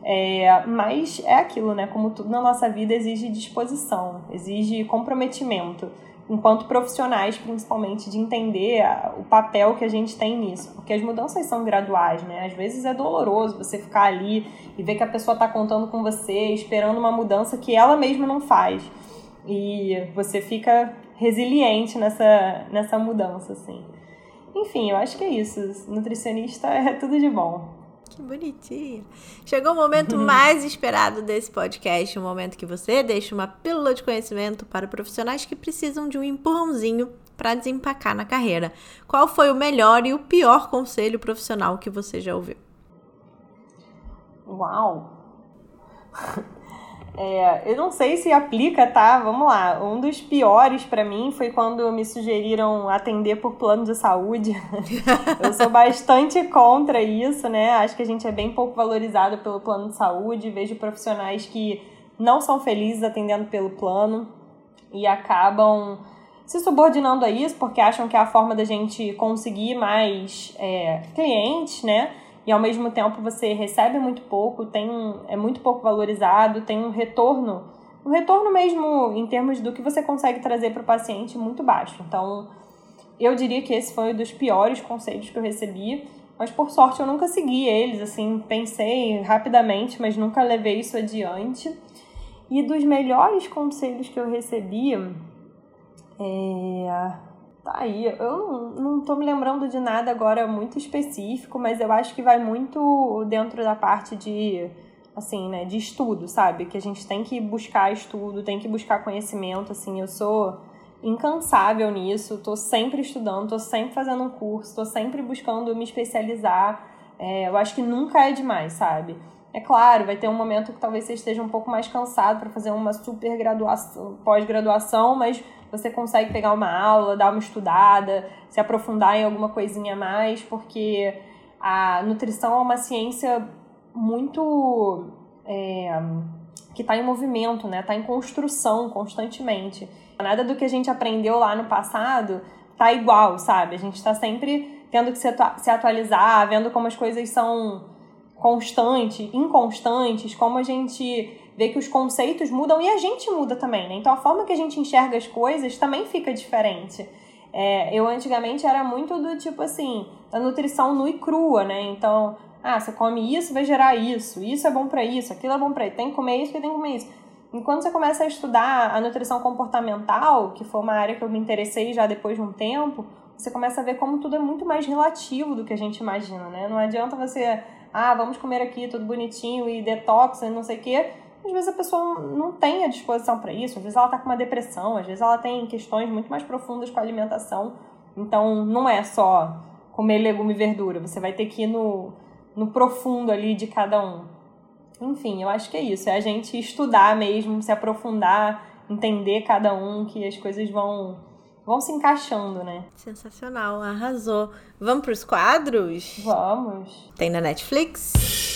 É, mas é aquilo, né? Como tudo na nossa vida exige disposição, exige comprometimento. enquanto profissionais, principalmente, de entender a, o papel que a gente tem nisso. Porque as mudanças são graduais, né? Às vezes é doloroso você ficar ali e ver que a pessoa está contando com você, esperando uma mudança que ela mesma não faz. E você fica resiliente nessa, nessa mudança, assim. Enfim, eu acho que é isso. Nutricionista é tudo de bom. Que bonitinho. Chegou o momento mais esperado desse podcast, o momento que você deixa uma pílula de conhecimento para profissionais que precisam de um empurrãozinho para desempacar na carreira. Qual foi o melhor e o pior conselho profissional que você já ouviu? Uau! É, eu não sei se aplica, tá? Vamos lá. Um dos piores para mim foi quando me sugeriram atender por plano de saúde. eu sou bastante contra isso, né? Acho que a gente é bem pouco valorizado pelo plano de saúde. Vejo profissionais que não são felizes atendendo pelo plano e acabam se subordinando a isso porque acham que é a forma da gente conseguir mais é, clientes, né? E ao mesmo tempo você recebe muito pouco, tem é muito pouco valorizado, tem um retorno, um retorno mesmo em termos do que você consegue trazer para o paciente muito baixo. Então, eu diria que esse foi um dos piores conselhos que eu recebi, mas por sorte eu nunca segui eles, assim, pensei rapidamente, mas nunca levei isso adiante. E dos melhores conselhos que eu recebi, é Tá aí, eu não, não tô me lembrando de nada agora muito específico, mas eu acho que vai muito dentro da parte de, assim, né, de estudo, sabe? Que a gente tem que buscar estudo, tem que buscar conhecimento, assim, eu sou incansável nisso, tô sempre estudando, tô sempre fazendo um curso, tô sempre buscando me especializar, é, eu acho que nunca é demais, sabe? É claro, vai ter um momento que talvez você esteja um pouco mais cansado para fazer uma super graduação, pós-graduação, mas você consegue pegar uma aula, dar uma estudada, se aprofundar em alguma coisinha a mais, porque a nutrição é uma ciência muito. É, que está em movimento, né? Está em construção constantemente. Nada do que a gente aprendeu lá no passado tá igual, sabe? A gente está sempre tendo que se atualizar, vendo como as coisas são constantes, inconstantes, como a gente ver que os conceitos mudam e a gente muda também, né? Então a forma que a gente enxerga as coisas também fica diferente. É, eu antigamente era muito do tipo assim, da nutrição nua e crua, né? Então, ah, você come isso, vai gerar isso, isso é bom para isso, aquilo é bom para isso, tem que comer isso, tem que comer isso. E quando você começa a estudar a nutrição comportamental, que foi uma área que eu me interessei já depois de um tempo, você começa a ver como tudo é muito mais relativo do que a gente imagina, né? Não adianta você, ah, vamos comer aqui tudo bonitinho e detox e não sei o quê, às vezes a pessoa não tem a disposição para isso, às vezes ela está com uma depressão, às vezes ela tem questões muito mais profundas com a alimentação. Então não é só comer legume e verdura, você vai ter que ir no, no profundo ali de cada um. Enfim, eu acho que é isso, é a gente estudar mesmo, se aprofundar, entender cada um, que as coisas vão vão se encaixando, né? Sensacional, arrasou. Vamos para os quadros? Vamos. Tem na Netflix?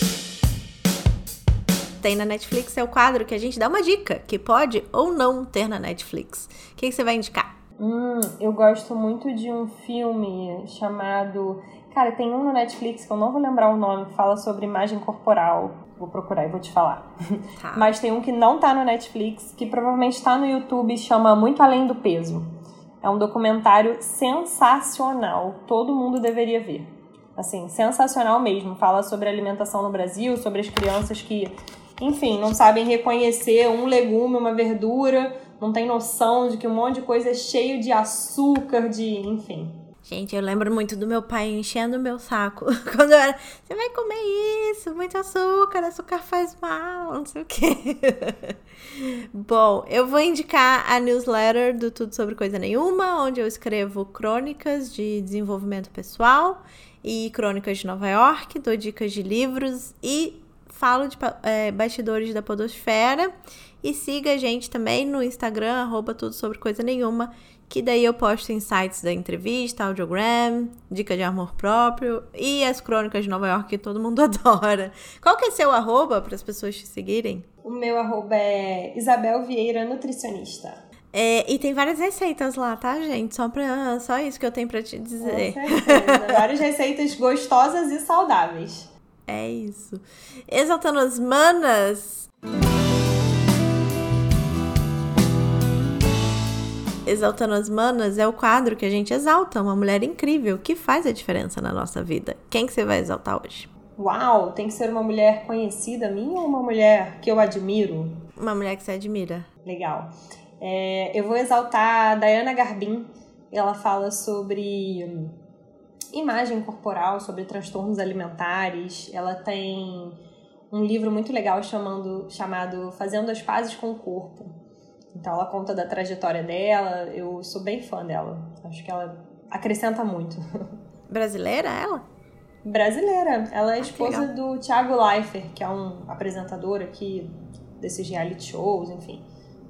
Tem na Netflix é o quadro que a gente dá uma dica que pode ou não ter na Netflix. O que, que você vai indicar? Hum, eu gosto muito de um filme chamado. Cara, tem um no Netflix que eu não vou lembrar o nome, que fala sobre imagem corporal. Vou procurar e vou te falar. Tá. Mas tem um que não tá no Netflix, que provavelmente tá no YouTube, chama Muito Além do Peso. É um documentário sensacional. Todo mundo deveria ver. Assim, sensacional mesmo. Fala sobre alimentação no Brasil, sobre as crianças que enfim, não sabem reconhecer um legume, uma verdura, não tem noção de que um monte de coisa é cheio de açúcar, de. enfim. Gente, eu lembro muito do meu pai enchendo o meu saco. Quando eu era, você vai comer isso, muito açúcar, açúcar faz mal, não sei o quê. Bom, eu vou indicar a newsletter do Tudo Sobre Coisa Nenhuma, onde eu escrevo crônicas de desenvolvimento pessoal e crônicas de Nova York, dou dicas de livros e falo de é, bastidores da podosfera e siga a gente também no Instagram, arroba tudo sobre coisa nenhuma, que daí eu posto insights da entrevista, audiogram, dica de amor próprio e as crônicas de Nova York que todo mundo adora. Qual que é seu arroba para as pessoas te seguirem? O meu arroba é Isabel Vieira Nutricionista. É, e tem várias receitas lá, tá, gente? Só, pra, só isso que eu tenho para te dizer. Com certeza. várias receitas gostosas e saudáveis. É isso. Exaltando as manas. Exaltando as Manas é o quadro que a gente exalta uma mulher incrível que faz a diferença na nossa vida. Quem que você vai exaltar hoje? Uau, tem que ser uma mulher conhecida minha ou uma mulher que eu admiro? Uma mulher que você admira. Legal. É, eu vou exaltar a Diana Garbin. Ela fala sobre imagem corporal, sobre transtornos alimentares. Ela tem um livro muito legal chamando, chamado Fazendo as Pazes com o Corpo. Então ela conta da trajetória dela, eu sou bem fã dela. Acho que ela acrescenta muito. Brasileira ela? Brasileira. Ela é esposa do Thiago Leifert, que é um apresentador aqui desses reality shows, enfim.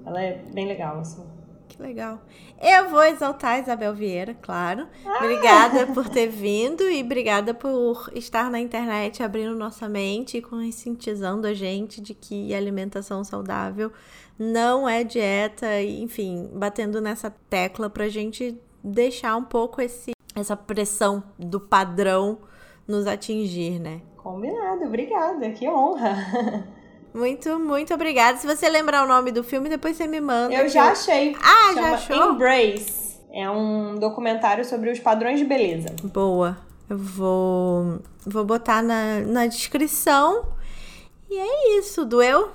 Ela é bem legal, assim. Que legal. Eu vou exaltar a Isabel Vieira, claro. Ah! Obrigada por ter vindo e obrigada por estar na internet abrindo nossa mente e conscientizando a gente de que alimentação saudável não é dieta, enfim, batendo nessa tecla pra gente deixar um pouco esse, essa pressão do padrão nos atingir, né? Combinado, obrigada, que honra. Muito, muito obrigada. Se você lembrar o nome do filme, depois você me manda. Eu já achei. Ah, já achou? Embrace. É um documentário sobre os padrões de beleza. Boa. Eu vou, vou botar na, na descrição. E é isso. Doeu?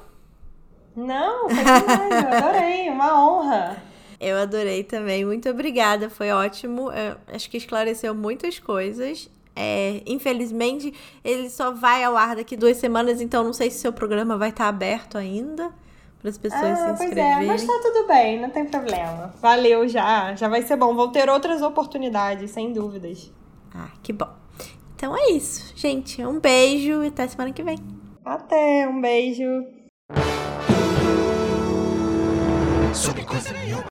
Não, foi demais. Eu adorei. Uma honra. Eu adorei também. Muito obrigada. Foi ótimo. Eu acho que esclareceu muitas coisas. É, infelizmente, ele só vai ao ar daqui duas semanas, então não sei se seu programa vai estar aberto ainda para as pessoas ah, se inscreverem. Pois é, mas tá tudo bem, não tem problema. Valeu já, já vai ser bom. Vão ter outras oportunidades, sem dúvidas. Ah, que bom. Então é isso, gente. Um beijo e até semana que vem. Até, um beijo.